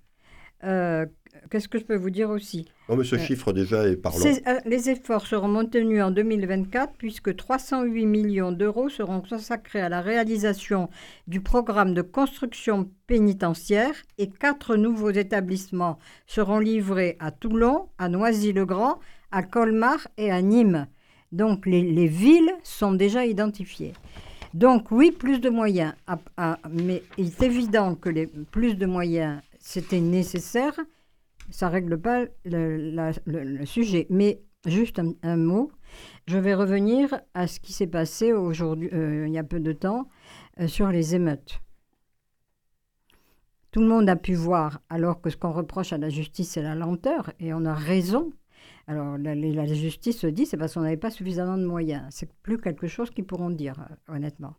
Euh, Qu'est-ce que je peux vous dire aussi? Non, mais ce Euh, chiffre déjà est parlant. Ces- les efforts seront maintenus en 2024 puisque 308 millions d'euros seront consacrés à la réalisation du programme de construction pénitentiaire et quatre nouveaux établissements seront livrés à Toulon, à Noisy-le-Grand, à Colmar et à Nîmes. Donc les, les villes sont déjà identifiées. Donc oui, plus de moyens, à- à- mais il est évident que plus de moyens, c'était nécessaire ça règle pas le, sujet. Mais juste un, un mot, je vais revenir à ce qui s'est passé aujourd'hui, euh, il y a peu de temps, euh, sur les émeutes. Tout le monde a pu voir, alors que ce qu'on reproche à la justice, c'est la lenteur, et on a raison. Alors la, justice se dit, c'est parce qu'on n'avait pas suffisamment de moyens. C'est plus quelque chose qu'ils pourront dire, euh, honnêtement.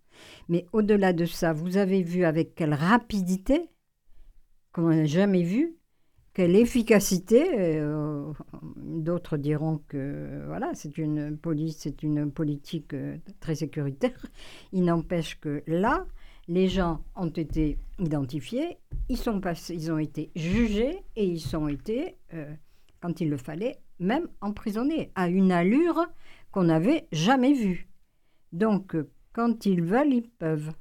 Mais au-delà de ça, vous avez vu avec quelle rapidité, comme on n'a jamais vu, quelle efficacité. euh, D'autres diront que voilà, c'est une police, c'est une politique euh, très sécuritaire. Il n'empêche que là, les gens ont été identifiés, ils sont passés, ils ont été jugés et ils ont été, quand il le fallait, même emprisonnés à une allure qu'on n'avait jamais vue. Donc, euh, quand ils veulent, ils peuvent.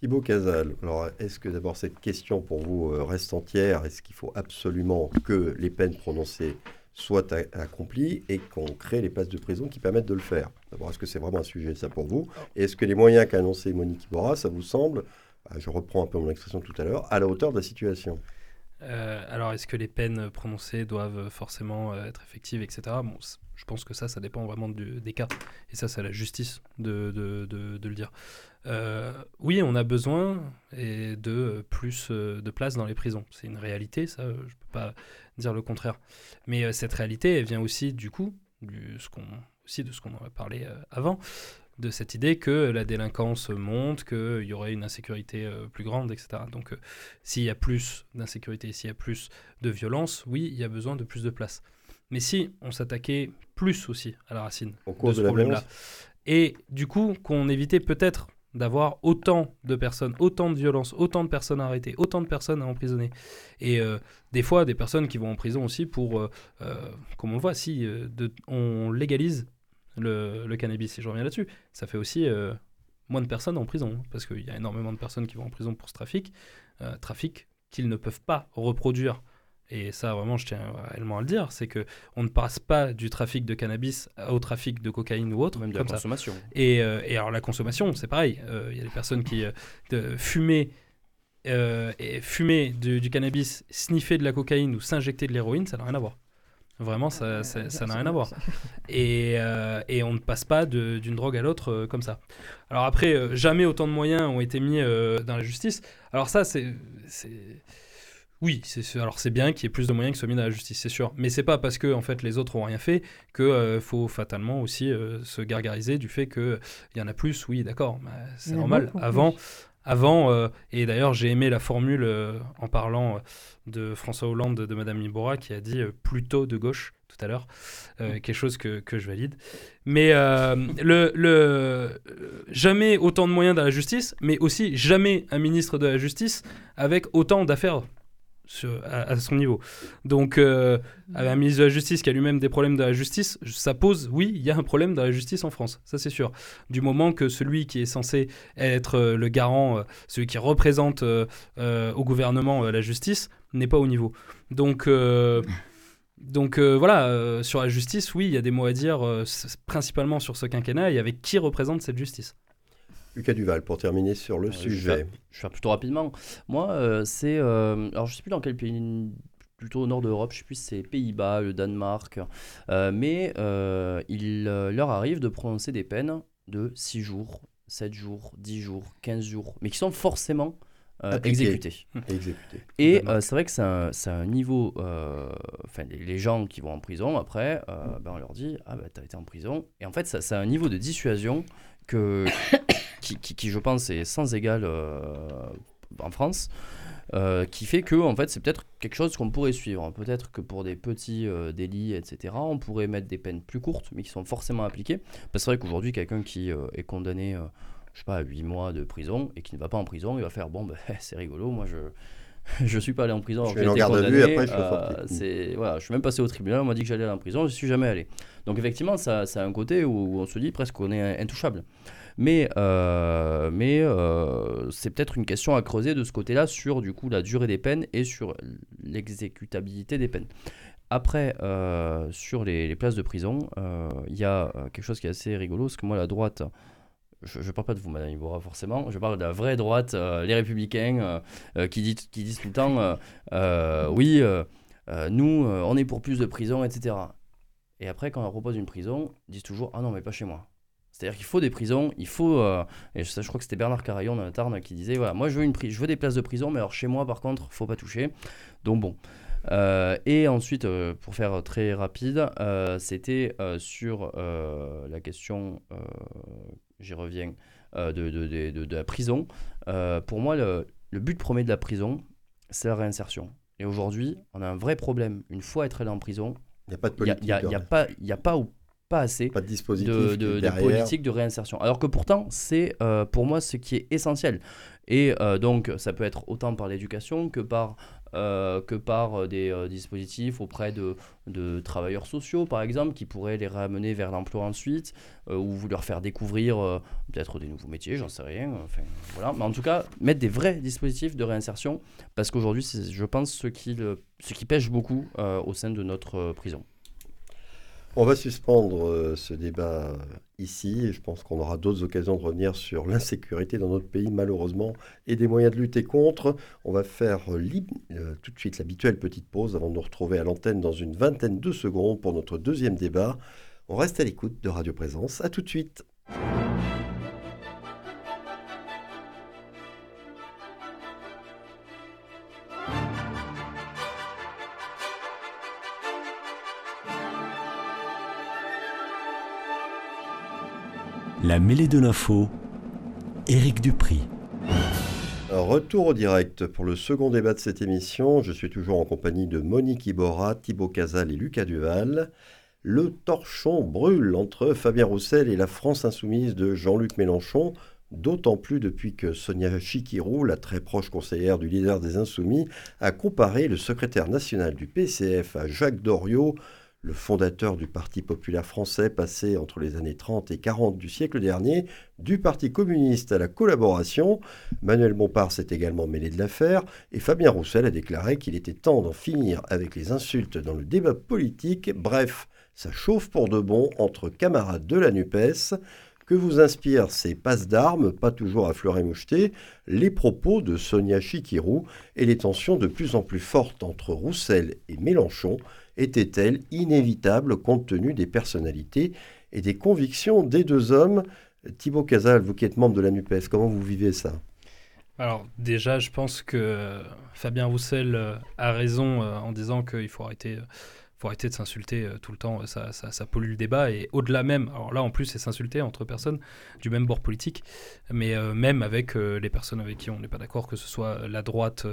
Thibaut Casal, alors est-ce que d'abord cette question pour vous euh, reste entière? Est-ce qu'il faut absolument que les peines prononcées soient accomplies et qu'on crée les places de prison qui permettent de le faire? D'abord, est-ce que c'est vraiment un sujet ça pour vous? Et est-ce que les moyens qu'a annoncé Monique Iborra, ça vous semble, ah, je reprends un peu mon expression tout à l'heure, à la hauteur de la situation Euh, alors, est-ce que les peines prononcées doivent forcément euh, être effectives, etc. Bon, je pense que ça, ça dépend vraiment des cas. Et ça, c'est à la justice de, le dire. Euh, oui, on a besoin de plus de place dans les prisons. C'est une réalité, ça, je ne peux pas dire le contraire. Mais cette réalité, elle vient aussi du coup, aussi de ce qu'on en a parlé avant, de cette idée que la délinquance monte, qu'il y aurait une insécurité euh, plus grande, etc. Donc, euh, s'il y a plus d'insécurité, s'il y a plus de violence, oui, il y a besoin de plus de place. Mais si on s'attaquait plus aussi à la racine Au de cours ce de la problème-là, et du coup qu'on évitait peut-être d'avoir autant de personnes, autant de violences, autant de personnes arrêtées, autant de personnes à emprisonner. Et euh, des fois, des personnes qui vont en prison aussi pour, euh, comme on voit, si euh, de- on légalise le, le cannabis, et je reviens là-dessus, ça fait aussi euh, moins de personnes en prison, hein, parce qu'il y a énormément de personnes qui vont en prison pour ce trafic, euh, trafic qu'ils ne peuvent pas reproduire. Et ça, vraiment, je tiens réellement à le dire, c'est que on ne passe pas du trafic de cannabis au trafic de cocaïne ou autre, Même de la consommation. Et, euh, et alors la consommation, c'est pareil. Il y a des personnes qui et fumer du, du cannabis, sniffer de la cocaïne ou s'injecter de l'héroïne, ça n'a rien à voir. Vraiment, ça ça- ça n'a rien à voir. Et, euh, et on ne passe pas d'une drogue à l'autre euh, comme ça. Alors après, euh, jamais autant de moyens ont été mis euh, dans la justice. Alors ça, c'est... Oui, c'est alors c'est bien qu'il y ait plus de moyens qui soient mis dans la justice, c'est sûr. Mais c'est pas parce que en fait les autres ont rien fait que euh, faut fatalement aussi euh, se gargariser du fait que il y en a plus. Oui, d'accord, bah, c'est normal. Avant, avant, euh, et d'ailleurs j'ai aimé la formule en parlant de François Hollande de Madame Libora qui a dit plutôt de gauche tout à l'heure, mm. quelque chose que, que, je valide. Mais le, le, jamais autant de moyens dans la justice, mais aussi jamais un ministre de la justice avec autant d'affaires à, son niveau. Donc, euh, un ministre de la Justice qui a lui-même des problèmes de la justice, ça pose, oui, il y a un problème de la justice en France, ça c'est sûr. Du moment que celui qui est censé être euh, le garant, euh, celui qui représente au gouvernement la justice, n'est pas au niveau. Donc, donc voilà, sur la justice, oui, il y a des mots à dire, principalement sur ce quinquennat et avec qui représente cette justice. Lucas Duval, pour terminer sur le sujet. Je vais, plutôt rapidement. Moi, euh, c'est. Euh, alors, je ne sais plus dans quel pays, plutôt au nord de l'Europe, je ne sais plus si c'est Pays-Bas, le Danemark, euh, mais il leur arrive de prononcer des peines de 6 jours, 7 jours, 10 jours, 15 jours, mais qui sont forcément exécutés. Et c'est vrai que c'est un, un, niveau. Enfin, les, gens qui vont en prison, après, ben, on leur dit Ah, ben, tu as été en prison. Et en fait, c'est un niveau de dissuasion que, qui, je pense, est sans égal euh, en France. Euh, qui fait que en fait c'est peut-être quelque chose qu'on pourrait suivre. Peut-être que pour des petits euh, délits, etc., on pourrait mettre des peines plus courtes, mais qui sont forcément appliquées. Parce que c'est vrai qu'aujourd'hui, quelqu'un qui est condamné, je sais pas, à 8 mois de prison et qui ne va pas en prison, il va faire bon, ben, c'est rigolo, moi je je suis pas allé en prison. Je suis en garde à vue, après je c'est voilà, je suis même passé au tribunal, on m'a dit que j'allais aller en prison, je suis jamais allé. Donc effectivement, ça, ça a un côté où, on se dit presque qu'on est intouchable. Mais, euh, mais euh, c'est peut-être une question à creuser de ce côté-là sur du coup la durée des peines et sur l'exécutabilité des peines. Après, euh, sur les, places de prison, il y a quelque chose qui est assez rigolo, parce que moi, la droite, je ne parle pas de vous, Madame Iboura, forcément, je parle de la vraie droite, les républicains, qui disent tout le temps, oui, nous, on est pour plus de prison, etc. Et après, quand on leur propose une prison, ils disent toujours, ah non, mais pas chez moi. C'est-à-dire qu'il faut des prisons, il faut. Euh, et je, je crois que c'était Bernard Carayon la Tarn qui disait voilà, moi je veux, une je veux des places de prison, mais alors chez moi par contre, faut pas toucher. Donc bon. Euh, et ensuite, euh, pour faire très rapide, c'était sur la question, j'y reviens, de, de, de, de, la prison. pour moi, le, le but premier de la prison, c'est la réinsertion. Et aujourd'hui, on a un vrai problème. Une fois être allé en prison, il n'y a pas de politique. Il n'y a, y a, pas, y a pas ou pas assez de, dispositif de, politique de réinsertion. Alors que pourtant, c'est euh, pour moi ce qui est essentiel. Et euh, donc, ça peut être autant par l'éducation que par, euh, que par des dispositifs auprès de, de, travailleurs sociaux, par exemple, qui pourraient les ramener vers l'emploi ensuite, ou leur faire découvrir peut-être des nouveaux métiers, j'en sais rien. Enfin, voilà. Mais en tout cas, mettre des vrais dispositifs de réinsertion, parce qu'aujourd'hui, c'est, je pense, ce qui, ce qui pêche beaucoup au sein de notre prison. On va suspendre euh, ce débat ici je pense qu'on aura d'autres occasions de revenir sur l'insécurité dans notre pays malheureusement et des moyens de lutter contre. On va faire euh, euh, tout de suite l'habituelle petite pause avant de nous retrouver à l'antenne dans une vingtaine de secondes pour notre deuxième débat. On reste à l'écoute de Radio Présence. À tout de suite. La mêlée de l'info, Éric Dupri. Retour au direct pour le second débat de cette émission. Je suis toujours en compagnie de Monique Iborra, Thibaut Casal et Lucas Duval. Le torchon brûle entre Fabien Roussel et la France insoumise de Jean-Luc Mélenchon, d'autant plus depuis que Sonia Chikirou, la très proche conseillère du leader des Insoumis, a comparé le secrétaire national du PCF à Jacques Doriot, le fondateur du Parti populaire français, passé entre les années 30 et 40 du siècle dernier, du Parti communiste à la collaboration. Manuel Bompard s'est également mêlé de l'affaire et Fabien Roussel a déclaré qu'il était temps d'en finir avec les insultes dans le débat politique. Bref, ça chauffe pour de bon entre camarades de la NUPES. Que vous inspirent ces passes d'armes, pas toujours à fleur et moucheté, les propos de Sonia Chikirou et les tensions de plus en plus fortes entre Roussel et Mélenchon était-elle inévitable compte tenu des personnalités et des convictions des deux hommes? Thibaut Casal, vous qui êtes membre de la NUPES, comment vous vivez ça? Alors déjà, je pense que Fabien Roussel a raison en disant qu'il faut arrêter faut arrêter de s'insulter euh, tout le temps, ça, ça, pollue le débat. Et au-delà même, alors là en plus c'est s'insulter entre personnes du même bord politique, mais euh, même avec euh, les personnes avec qui on n'est pas d'accord, que ce soit la droite,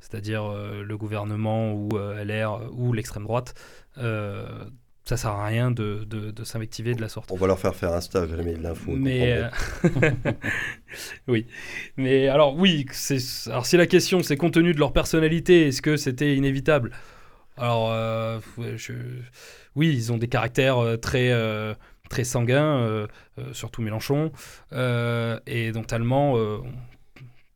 c'est-à-dire le gouvernement ou LR ou l'extrême droite, ça sert à rien de, de, s'invectiver de la sorte. On va leur faire faire un stage, jamais de l'info. Mais oui, mais alors oui, alors si la question c'est compte tenu de leur personnalité, est-ce que c'était inévitable? Alors, euh, oui, ils ont des caractères euh, très, euh, très sanguins, surtout Mélenchon. et donc, tellement,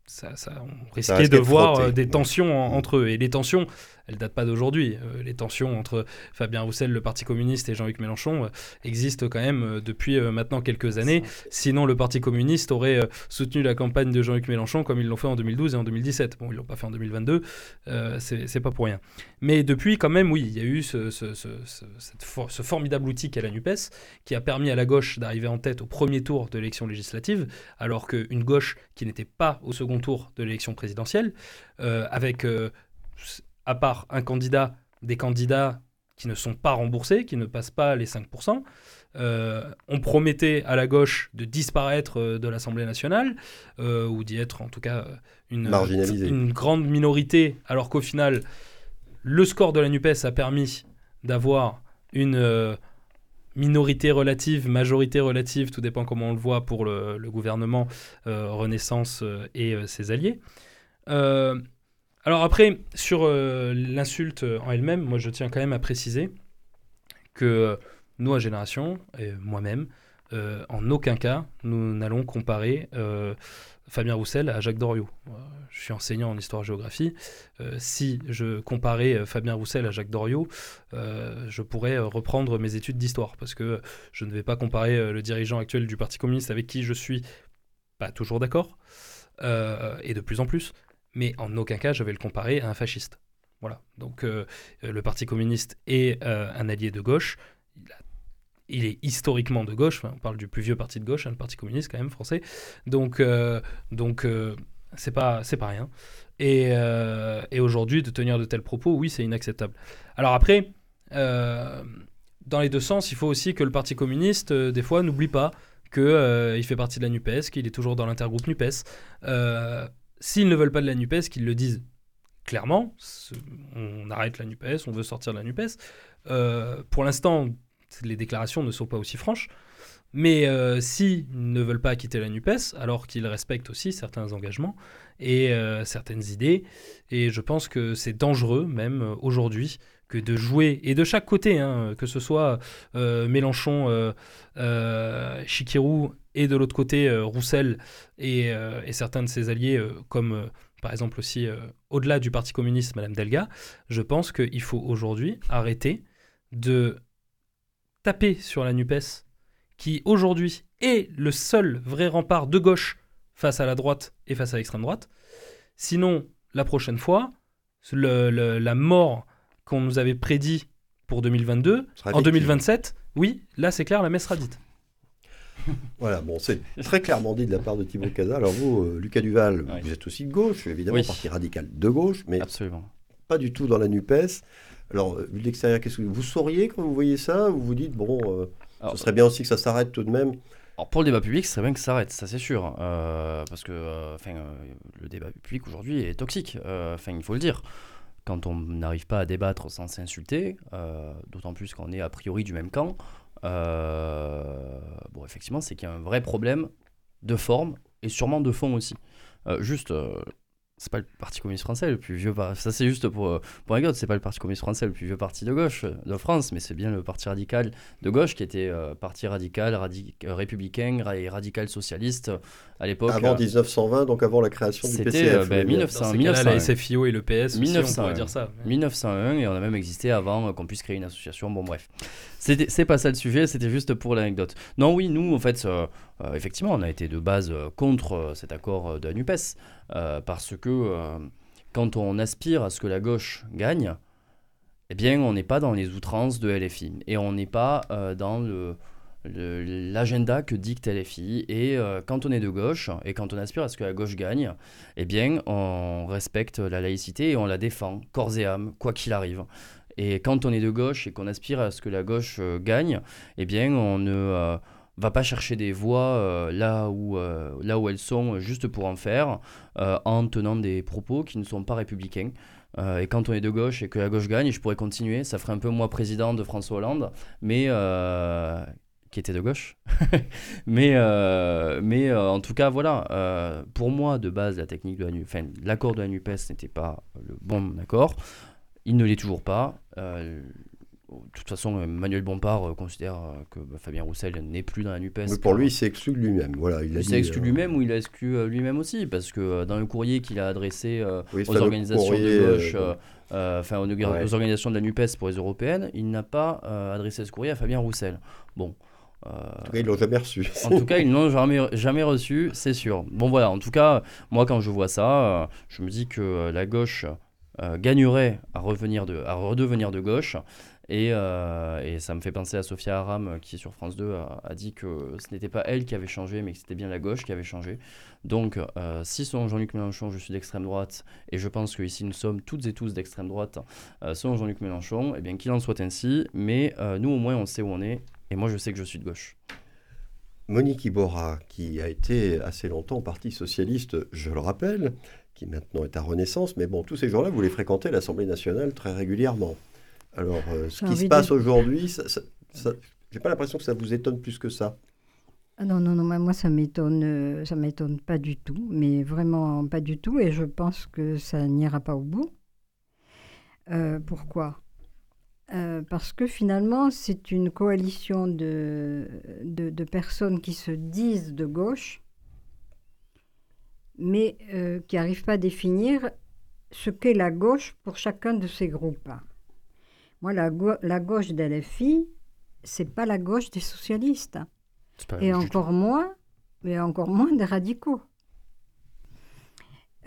ça, on risquait de voir des tensions entre eux. Et les tensions, elle date pas d'aujourd'hui. Euh, les tensions entre Fabien Roussel, le Parti communiste, et Jean-Luc Mélenchon euh, existent quand même euh, depuis maintenant quelques années. Sinon, le Parti communiste aurait soutenu la campagne de Jean-Luc Mélenchon comme ils l'ont fait en 2012 et en 2017. Bon, ils l'ont pas fait en 2022, c'est pas pour rien. Mais depuis, quand même, oui, il y a eu ce, ce formidable outil qu'est la NUPES, qui a permis à la gauche d'arriver en tête au premier tour de l'élection législative, alors qu'une gauche qui n'était pas au second tour de l'élection présidentielle, avec à part un candidat, des candidats qui ne sont pas remboursés, qui ne passent pas les 5%. Euh, on promettait à la gauche de disparaître euh, de l'Assemblée nationale, euh, ou d'y être en tout cas une, une grande minorité, alors qu'au final, le score de la NUPES a permis d'avoir une minorité relative, majorité relative, tout dépend comment on le voit pour le, le gouvernement Renaissance et ses alliés. Alors après, sur euh, l'insulte en elle-même, moi je tiens quand même à préciser que nous, à Génération, et moi-même, euh, en aucun cas, nous n'allons comparer euh, Fabien Roussel à Jacques Doriot. je suis enseignant en histoire-géographie. si je comparais Fabien Roussel à Jacques Doriot, je pourrais reprendre mes études d'histoire, parce que je ne vais pas comparer le dirigeant actuel du Parti communiste avec qui je suis pas toujours d'accord, et de plus en plus, mais en aucun cas je vais le comparer à un fasciste. Voilà. Donc euh, le Parti communiste est euh, un allié de gauche. Il, est historiquement de gauche. on parle du plus vieux parti de gauche, hein, le Parti communiste quand même français. Donc euh, donc c'est pas c'est pas rien. Et, et aujourd'hui de tenir de tels propos, oui, c'est inacceptable. Alors après. dans les deux sens, il faut aussi que le Parti communiste, des fois, n'oublie pas qu'il fait partie de la NUPES, qu'il est toujours dans l'intergroupe NUPES. S'ils ne veulent pas de la NUPES, qu'ils le disent clairement, on arrête la NUPES, on veut sortir de la NUPES. Euh, pour l'instant, les déclarations ne sont pas aussi franches. Mais euh, s'ils ne veulent pas quitter la NUPES, alors qu'ils respectent aussi certains engagements et euh, certaines idées, et je pense que c'est dangereux même aujourd'hui que de jouer, et de chaque côté, hein, que ce soit Mélenchon, euh, Chikirou et de l'autre côté euh, Roussel et, euh, certains de ses alliés, euh, comme par exemple aussi au-delà du Parti communiste, Madame Delga, je pense qu'il faut aujourd'hui arrêter de taper sur la NUPES, qui aujourd'hui est le seul vrai rempart de gauche face à la droite et face à l'extrême droite. Sinon, la prochaine fois, la mort qu'on nous avait prédit pour 2022, en 2027, oui, là c'est clair, la messe sera dite. Voilà, bon, c'est très clairement dit de la part de Thibaut Casa. Alors vous, euh, Lucas Duval, vous êtes aussi de gauche, évidemment, parti radical de gauche, mais Absolument. pas du tout dans la NUPES. Alors, vu de l'extérieur, qu'est-ce que vous sauriez quand vous voyez ça Ou vous dites, bon, euh, ce serait bien aussi que ça s'arrête tout de même? Alors pour le débat public, ce serait bien que ça s'arrête, ça c'est sûr. Euh, parce que enfin, le débat public aujourd'hui est toxique, enfin, il faut le dire. Quand on n'arrive pas à débattre sans s'insulter, d'autant plus qu'on est a priori du même camp, euh, bon, effectivement, c'est qu'il y a un vrai problème de forme et sûrement de fond aussi. Euh, juste, euh, c'est pas le Parti communiste français le plus vieux. Ça, c'est juste pour, pour anecdote, c'est pas le Parti communiste français le plus vieux parti de gauche de France, mais c'est bien le Parti radical de gauche qui était parti radical, républicain et radical socialiste à l'époque. Avant 1920, donc avant la création du PCF. C'était ben, 1900, 1901. la SFIO et le PS, 1901, on dire ça. 1901, et on a même existé avant qu'on puisse créer une association. Bon, bref. C'est pas ça le sujet, c'était juste pour l'anecdote. Non, oui, nous, en fait, euh, euh, effectivement, on a été de base euh, contre cet accord de la NUPES, parce que quand on aspire à ce que la gauche gagne, eh bien, on n'est pas dans les outrances de LFI, et on n'est pas dans l'agenda que dicte LFI. Et euh, quand on est de gauche et quand on aspire à ce que la gauche gagne, eh bien, on respecte la laïcité et on la défend, corps et âme, quoi qu'il arrive. Et quand on est de gauche et qu'on aspire à ce que la gauche euh, gagne, eh bien, on ne euh, va pas chercher des voix là, où, là où elles sont juste pour en faire, en tenant des propos qui ne sont pas républicains. et quand on est de gauche et que la gauche gagne, je pourrais continuer, ça ferait un peu moi président de François Hollande, mais qui était de gauche. mais euh, mais euh, en tout cas, voilà, euh, pour moi, de base, la technique de la enfin, l'accord de la NUPES n'était pas le bon accord. Il ne l'est toujours pas. De toute façon, Manuel Bompard considère que bah, Fabien Roussel n'est plus dans la NUPES. Mais pour lui, il s'est exclu lui-même. Voilà, il, s'est exclu lui-même ou il a exclu lui-même aussi, parce que dans le courrier qu'il a adressé aux organisations de gauche, enfin aux, aux, organisations de la NUPES pour les européennes, il n'a pas adressé ce courrier à Fabien Roussel. Bon, en tout cas, ils l'ont jamais reçu. en tout cas, ils l'ont jamais, jamais reçu, c'est sûr. Bon, voilà, en tout cas, moi, quand je vois ça, euh, je me dis que euh, la gauche euh, gagnerait à, revenir de, à redevenir de gauche. Et, et, ça me fait penser à Sophia Aram, qui sur France 2 a, dit que ce n'était pas elle qui avait changé, mais que c'était bien la gauche qui avait changé. Donc, si selon Jean-Luc Mélenchon, je suis d'extrême droite, et je pense qu'ici nous sommes toutes et tous d'extrême droite, selon Jean-Luc Mélenchon, eh bien qu'il en soit ainsi, mais nous au moins on sait où on est, et moi, je sais que je suis de gauche. Monique Iborra, qui a été assez longtemps Parti socialiste, je le rappelle, qui maintenant est à Renaissance, mais bon, tous ces gens-là, vous les fréquentez à l'Assemblée nationale très régulièrement. Alors, euh, ce qui se passe aujourd'hui, je n'ai pas l'impression que ça vous étonne plus que ça. Ah non, non, non, moi ça m'étonne, euh, ça m'étonne pas du tout, mais vraiment pas du tout, et je pense que ça n'ira pas au bout. Euh, pourquoi? Euh, parce que finalement, c'est une coalition de, de, personnes qui se disent de gauche, mais euh, qui n'arrivent pas à définir ce qu'est la gauche pour chacun de ces groupes. Moi, la, la gauche d'LFI, c'est pas la gauche des socialistes. Et encore moins, mais encore moins des radicaux.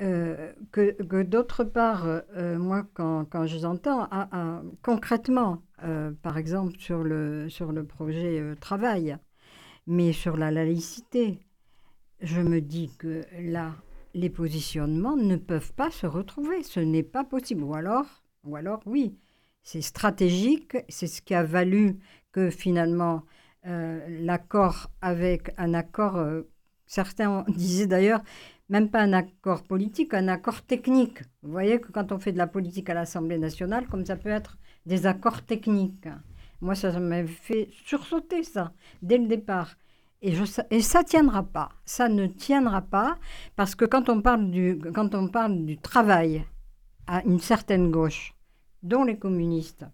Euh, que, d'autre part, euh, moi, quand, quand je entends ah, ah, concrètement, euh, par exemple sur le, sur le projet travail, mais sur la laïcité, je me dis que là, les positionnements ne peuvent pas se retrouver. Ce n'est pas possible. Ou alors, ou alors oui, c'est stratégique, c'est ce qui a valu que finalement l'accord avec un accord, certains disaient d'ailleurs, même pas un accord politique, un accord technique. Vous voyez que quand on fait de la politique à l'Assemblée nationale, comme ça peut être des accords techniques. Moi, ça, m'a fait sursauter ça, dès le départ. Et, et ça tiendra pas. Ça ne tiendra pas parce que quand on parle du, quand on parle du travail à une certaine gauche, dont les communistes,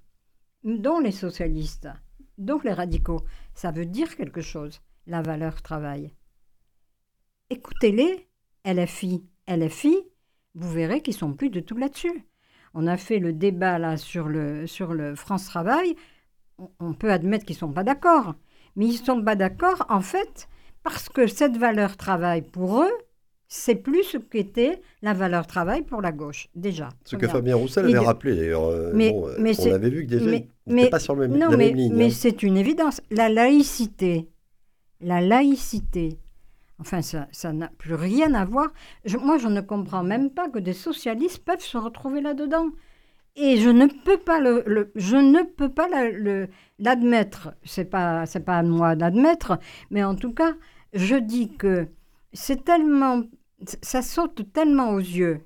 dont les socialistes, dont les radicaux, ça veut dire quelque chose, la valeur travail. Écoutez-les, LFI, LFI, vous verrez qu'ils sont plus de tout là-dessus. On a fait le débat là sur le, sur le France Travail. On, peut admettre qu'ils ne sont pas d'accord. Mais ils ne sont pas d'accord, en fait, parce que cette valeur travail pour eux, c'est plus ce qu'était la valeur travail pour la gauche, déjà. Ce que Fabien Roussel avait rappelé, d'ailleurs. Euh, mais, euh, on avait vu que déjà, mais, pas sur le même, non, la mais, même ligne. Mais hein. c'est une évidence. La laïcité, la laïcité, Enfin, ça n'a plus rien à voir. moi, je ne comprends même pas que des socialistes peuvent se retrouver là-dedans. Et je ne peux pas le, je ne peux pas l'admettre. C'est pas c'est pas à moi d'admettre, mais en tout cas, je dis que c'est tellement ça saute tellement aux yeux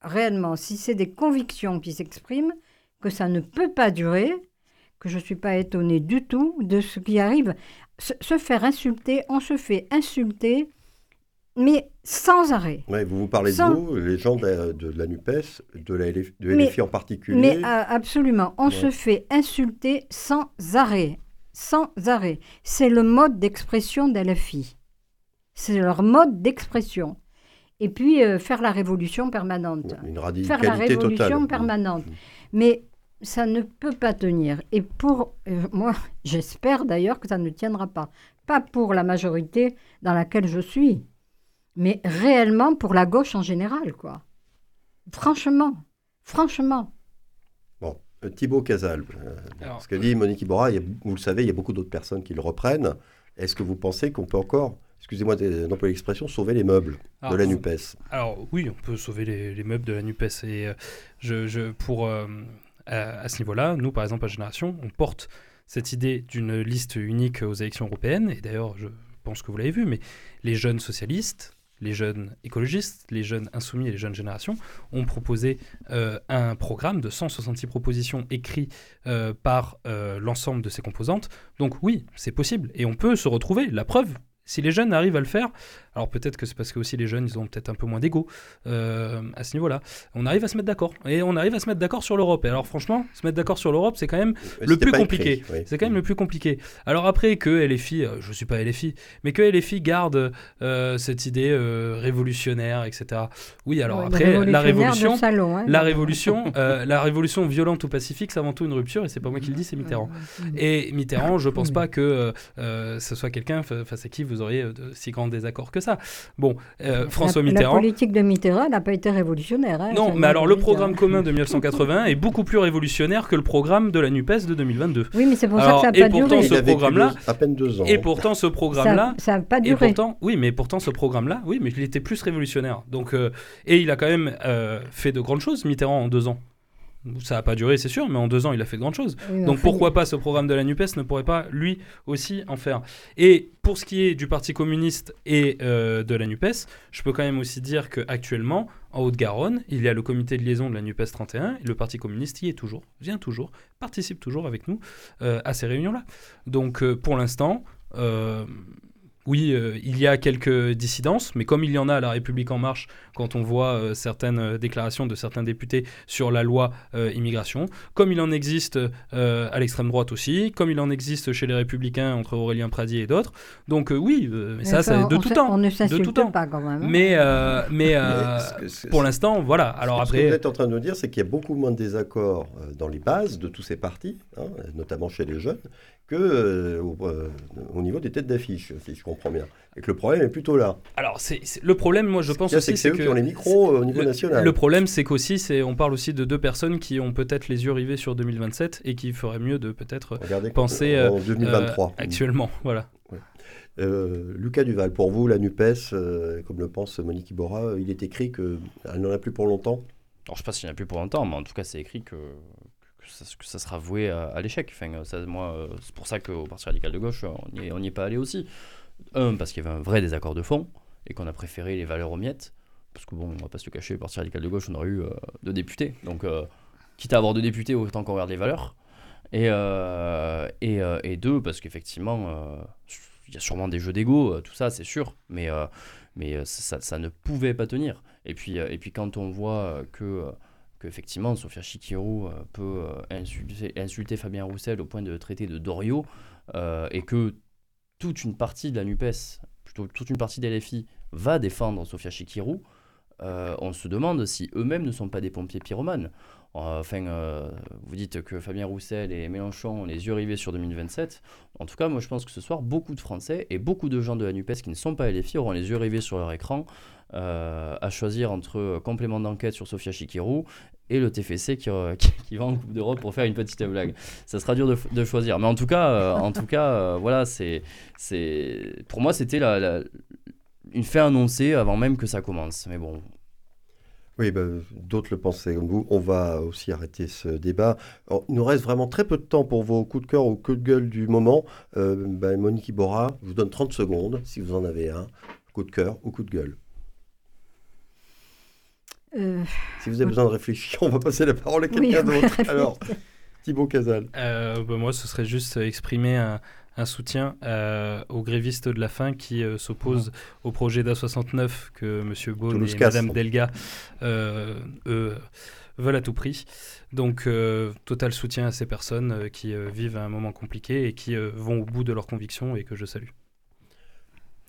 réellement si c'est des convictions qui s'expriment que ça ne peut pas durer, que je ne suis pas étonnée du tout de ce qui arrive se, faire insulter, on se fait insulter, mais sans arrêt. vous vous parlez de vous, les gens de, la NUPES, de la LFI en particulier. Mais euh, absolument, on se fait insulter sans arrêt. Sans arrêt. C'est le mode d'expression de LFI. C'est leur mode d'expression. Et puis euh, faire la révolution permanente. Une radicalité faire la révolution mmh. permanente. Mais ça ne peut pas tenir. Et pour euh, moi, j'espère d'ailleurs que ça ne tiendra pas. Pas pour la majorité dans laquelle je suis, mais réellement pour la gauche en général, quoi. Franchement, franchement. Bon, euh, Thibaut Casal, euh, ce que dit Monique Iborra, vous le savez, il y a beaucoup d'autres personnes qui le reprennent. Est-ce que vous pensez qu'on peut encore, excusez-moi d'employer l'expression, sauver les meubles de la NUPES Alors oui, on peut sauver les, meubles de la NUPES. Et je, pour, à, ce niveau-là, nous, par exemple, à Génération, on porte cette idée d'une liste unique aux élections européennes. Et d'ailleurs, je pense que vous l'avez vu, mais les jeunes socialistes, les jeunes écologistes, les jeunes insoumis et les jeunes générations ont proposé euh, un programme de 166 propositions écrites euh, par euh, l'ensemble de ces composantes. Donc oui, c'est possible et on peut se retrouver. La preuve, si les jeunes arrivent à le faire, alors peut-être que c'est parce que aussi les jeunes, ils ont peut-être un peu moins d'ego euh, à ce niveau-là. On arrive à se mettre d'accord. Et on arrive à se mettre d'accord sur l'Europe. Et alors franchement, se mettre d'accord sur l'Europe, c'est quand même le plus compliqué. C'est quand même le plus compliqué. Alors après que LFI, euh, je ne suis pas LFI, mais que LFI garde euh, cette idée révolutionnaire, etc. Oui, alors après, la révolution, hein, la, révolution la révolution violente ou pacifique, c'est avant tout une rupture. Et c'est pas moi qui le dis, c'est Mitterrand. Et Mitterrand, je pense pas que ce soit quelqu'un face à qui vous auriez de si grands désaccords que ça. Bon, euh, François Mitterrand. La politique de Mitterrand n'a pas été révolutionnaire. Hein, non, mais alors le programme commun de 1980 est beaucoup plus révolutionnaire que le programme de la NUPES de 2022. Oui, mais c'est pour ça que ça n'a pas pourtant, duré. Ce programme-là, à peine deux ans. Et pourtant, ce programme-là. Ça n'a pas duré. Et pourtant, oui, mais pourtant, ce programme-là, oui, mais il était plus révolutionnaire. Donc, euh, et il a quand même euh, fait de grandes choses, Mitterrand, en deux ans. Ça n'a pas duré, c'est sûr, mais en deux ans, il a fait de grandes choses. Donc pourquoi pas ce programme de la NUPES ne pourrait pas, lui aussi, en faire Et pour ce qui est du Parti communiste et euh, de la NUPES, je peux quand même aussi dire qu'actuellement, en Haute-Garonne, il y a le comité de liaison de la NUPES 31, et le Parti communiste y est toujours, vient toujours, participe toujours avec nous euh, à ces réunions-là. Donc euh, pour l'instant, oui, euh, il y a quelques dissidences, mais comme il y en a à La République en marche, quand on voit euh, certaines euh, déclarations de certains députés sur la loi immigration, comme il en existe à l'extrême droite aussi, comme il en existe chez les Républicains entre Aurélien Pradier et d'autres. Donc oui, mais ça, c'est de tout temps. On ne s'insulte pas quand même. Mais, mais, pour l'instant, voilà. Alors après, ce que vous êtes en train de nous dire, c'est qu'il y a beaucoup moins de désaccords dans les bases de tous ces partis, hein, notamment chez les jeunes, que euh, euh, au, niveau des têtes d'affiche, si je comprends bien. Et que le problème est plutôt là. Alors, c'est, le problème, moi, je pense aussi, c'est, que, qui ont les micros euh, au niveau national. Le problème, c'est qu'aussi, c'est, on parle aussi de deux personnes qui ont peut-être les yeux rivés sur 2027 et qui feraient mieux de peut-être penser en 2023 actuellement. Voilà. Lucas Duval, pour vous, la NUPES, comme le pense Monique Iborra, il est écrit qu'elle n'en a plus pour longtemps? Alors, je ne sais pas s'il n'y en a plus pour longtemps, mais en tout cas, c'est écrit que que ça, sera voué à, l'échec. Enfin, ça, moi, euh, c'est pour ça qu'au Parti radical de gauche, on n'y est pas allé aussi. Un, parce qu'il y avait un vrai désaccord de fond et qu'on a préféré les valeurs aux miettes. Parce que bon, on va pas se le cacher, Parti radical de gauche, on aurait eu euh, deux députés. Donc, euh, quitte à avoir deux députés, autant qu'on regarde les valeurs. Et, et, et, deux, parce qu'effectivement, il y a sûrement des jeux d'ego, tout ça, c'est sûr. Mais, mais ça, ça, ne pouvait pas tenir. Et puis, et puis quand on voit que qu'effectivement, Sofia Chikirou euh, peut euh, insulter, Fabien Roussel au point de traiter de Dorio, euh, et que toute une partie de la NUPES, plutôt toute une partie des LFI, va défendre Sofia Chikirou, on se demande si eux-mêmes ne sont pas des pompiers pyromanes. Enfin, vous dites que Fabien Roussel et Mélenchon ont les yeux rivés sur 2027. En tout cas, moi je pense que ce soir, beaucoup de Français et beaucoup de gens de la NUPES qui ne sont pas LFI auront les yeux rivés sur leur écran euh, à choisir entre euh, complément d'enquête sur Sofia Chikirou et le TFC qui, qui, va en Coupe d'Europe pour faire une petite blague. Ça sera dur de, choisir. Mais en tout cas, euh, en tout cas voilà, c'est, pour moi, c'était une fait annoncée avant même que ça commence. Mais bon. Oui, bah, d'autres le pensaient comme vous. On va aussi arrêter ce débat. il nous reste vraiment très peu de temps pour vos coups de cœur ou coups de gueule du moment. Bah, Monique Iborra, je vous donne 30 secondes si vous en avez un. Coup de cœur ou coup de gueule. Euh, si vous avez besoin de réfléchir, on va passer la parole à quelqu'un d'autre. Alors, Thibaut Casal. Euh, bah, moi, ce serait juste exprimer un, soutien euh, aux grévistes de la faim qui s'opposent au projet d'A69 que M. Beaune et Mme Delga, eux, veulent à tout prix. Donc, total soutien à ces personnes qui vivent un moment compliqué et qui vont au bout de leurs convictions et que je salue.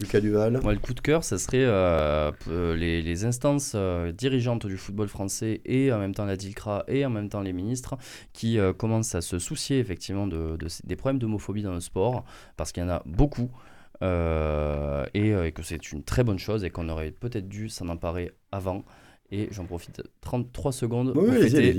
Le coup de cœur, ça serait euh, les, instances euh, dirigeantes du football français et en même temps la DILCRA et en même temps les ministres qui euh, commencent à se soucier effectivement de, des problèmes d'homophobie dans le sport parce qu'il y en a beaucoup. Et, que c'est une très bonne chose et qu'on aurait peut-être dû s'en emparer avant Et j'en profite 33 secondes Oui,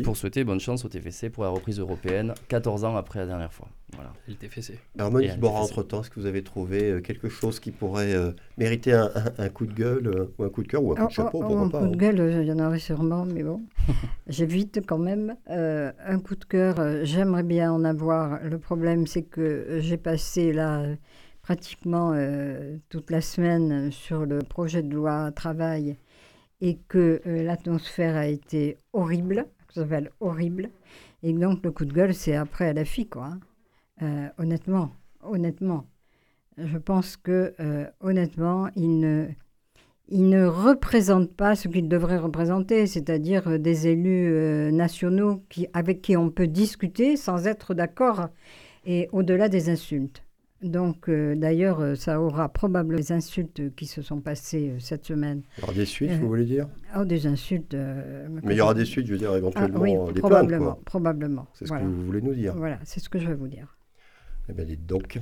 pour, souhaiter, pour bonne chance au TFC pour la reprise européenne, 14 ans après la dernière fois. Voilà. Le TFC. Alors Bora, déficit. entre-temps, est-ce que vous avez trouvé euh, quelque chose qui pourrait euh, mériter un, un- un coup de gueule, euh, ou un coup de cœur, ou un coup Oh, de chapeau, oh, oh, pourquoi un pas coup de hein. gueule, il y en aurait sûrement, mais bon. J'évite quand même. Euh, un coup de cœur, j'aimerais bien en avoir. Le problème, c'est que j'ai passé là pratiquement euh, toute la semaine sur le projet de loi travail et que euh, l'atmosphère a été horrible, ça s'appelle horrible. Et donc le coup de gueule, c'est après à la fille, quoi. hein. Euh, honnêtement, honnêtement. Je pense que, euh, honnêtement, il ne, il ne représente pas ce qu'il devrait représenter, c'est-à-dire des élus nationaux avec qui on peut discuter sans être d'accord et au-delà des insultes. Donc, euh, d'ailleurs, euh, ça aura probablement des insultes qui se sont passées euh, cette semaine. Il y aura des suites, vous voulez dire? Oh, des insultes. Mais il y aura des suites, je veux dire, Ah, éventuellement oui, des plaintes, probablement, quoi. probablement. C'est ce voilà. que vous voulez nous dire. Voilà, c'est ce que je vais vous dire. Eh bien, dites donc.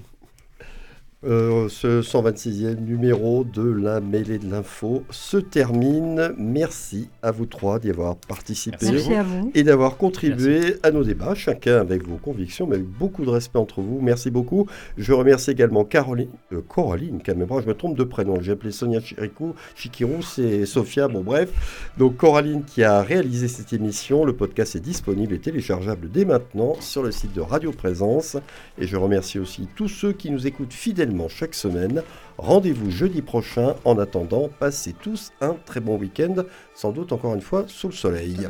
Euh, ce 126e numéro de la mêlée de l'info se termine. Merci à vous trois d'y avoir participé Merci à vous. et d'avoir contribué à nos débats, chacun avec vos convictions, mais avec beaucoup de respect entre vous. Merci beaucoup. Je remercie également Caroline, euh, Coraline, même, je me trompe de prénom, j'ai appelé Sonia Chirikou, Chikirou, c'est Sophia, bon bref. Donc Coraline qui a réalisé cette émission, le podcast est disponible et téléchargeable dès maintenant sur le site de Radio Présence. Et je remercie aussi tous ceux qui nous écoutent fidèlement chaque semaine. Rendez-vous jeudi prochain. En attendant, passez tous un très bon week-end, sans doute encore une fois sous le soleil.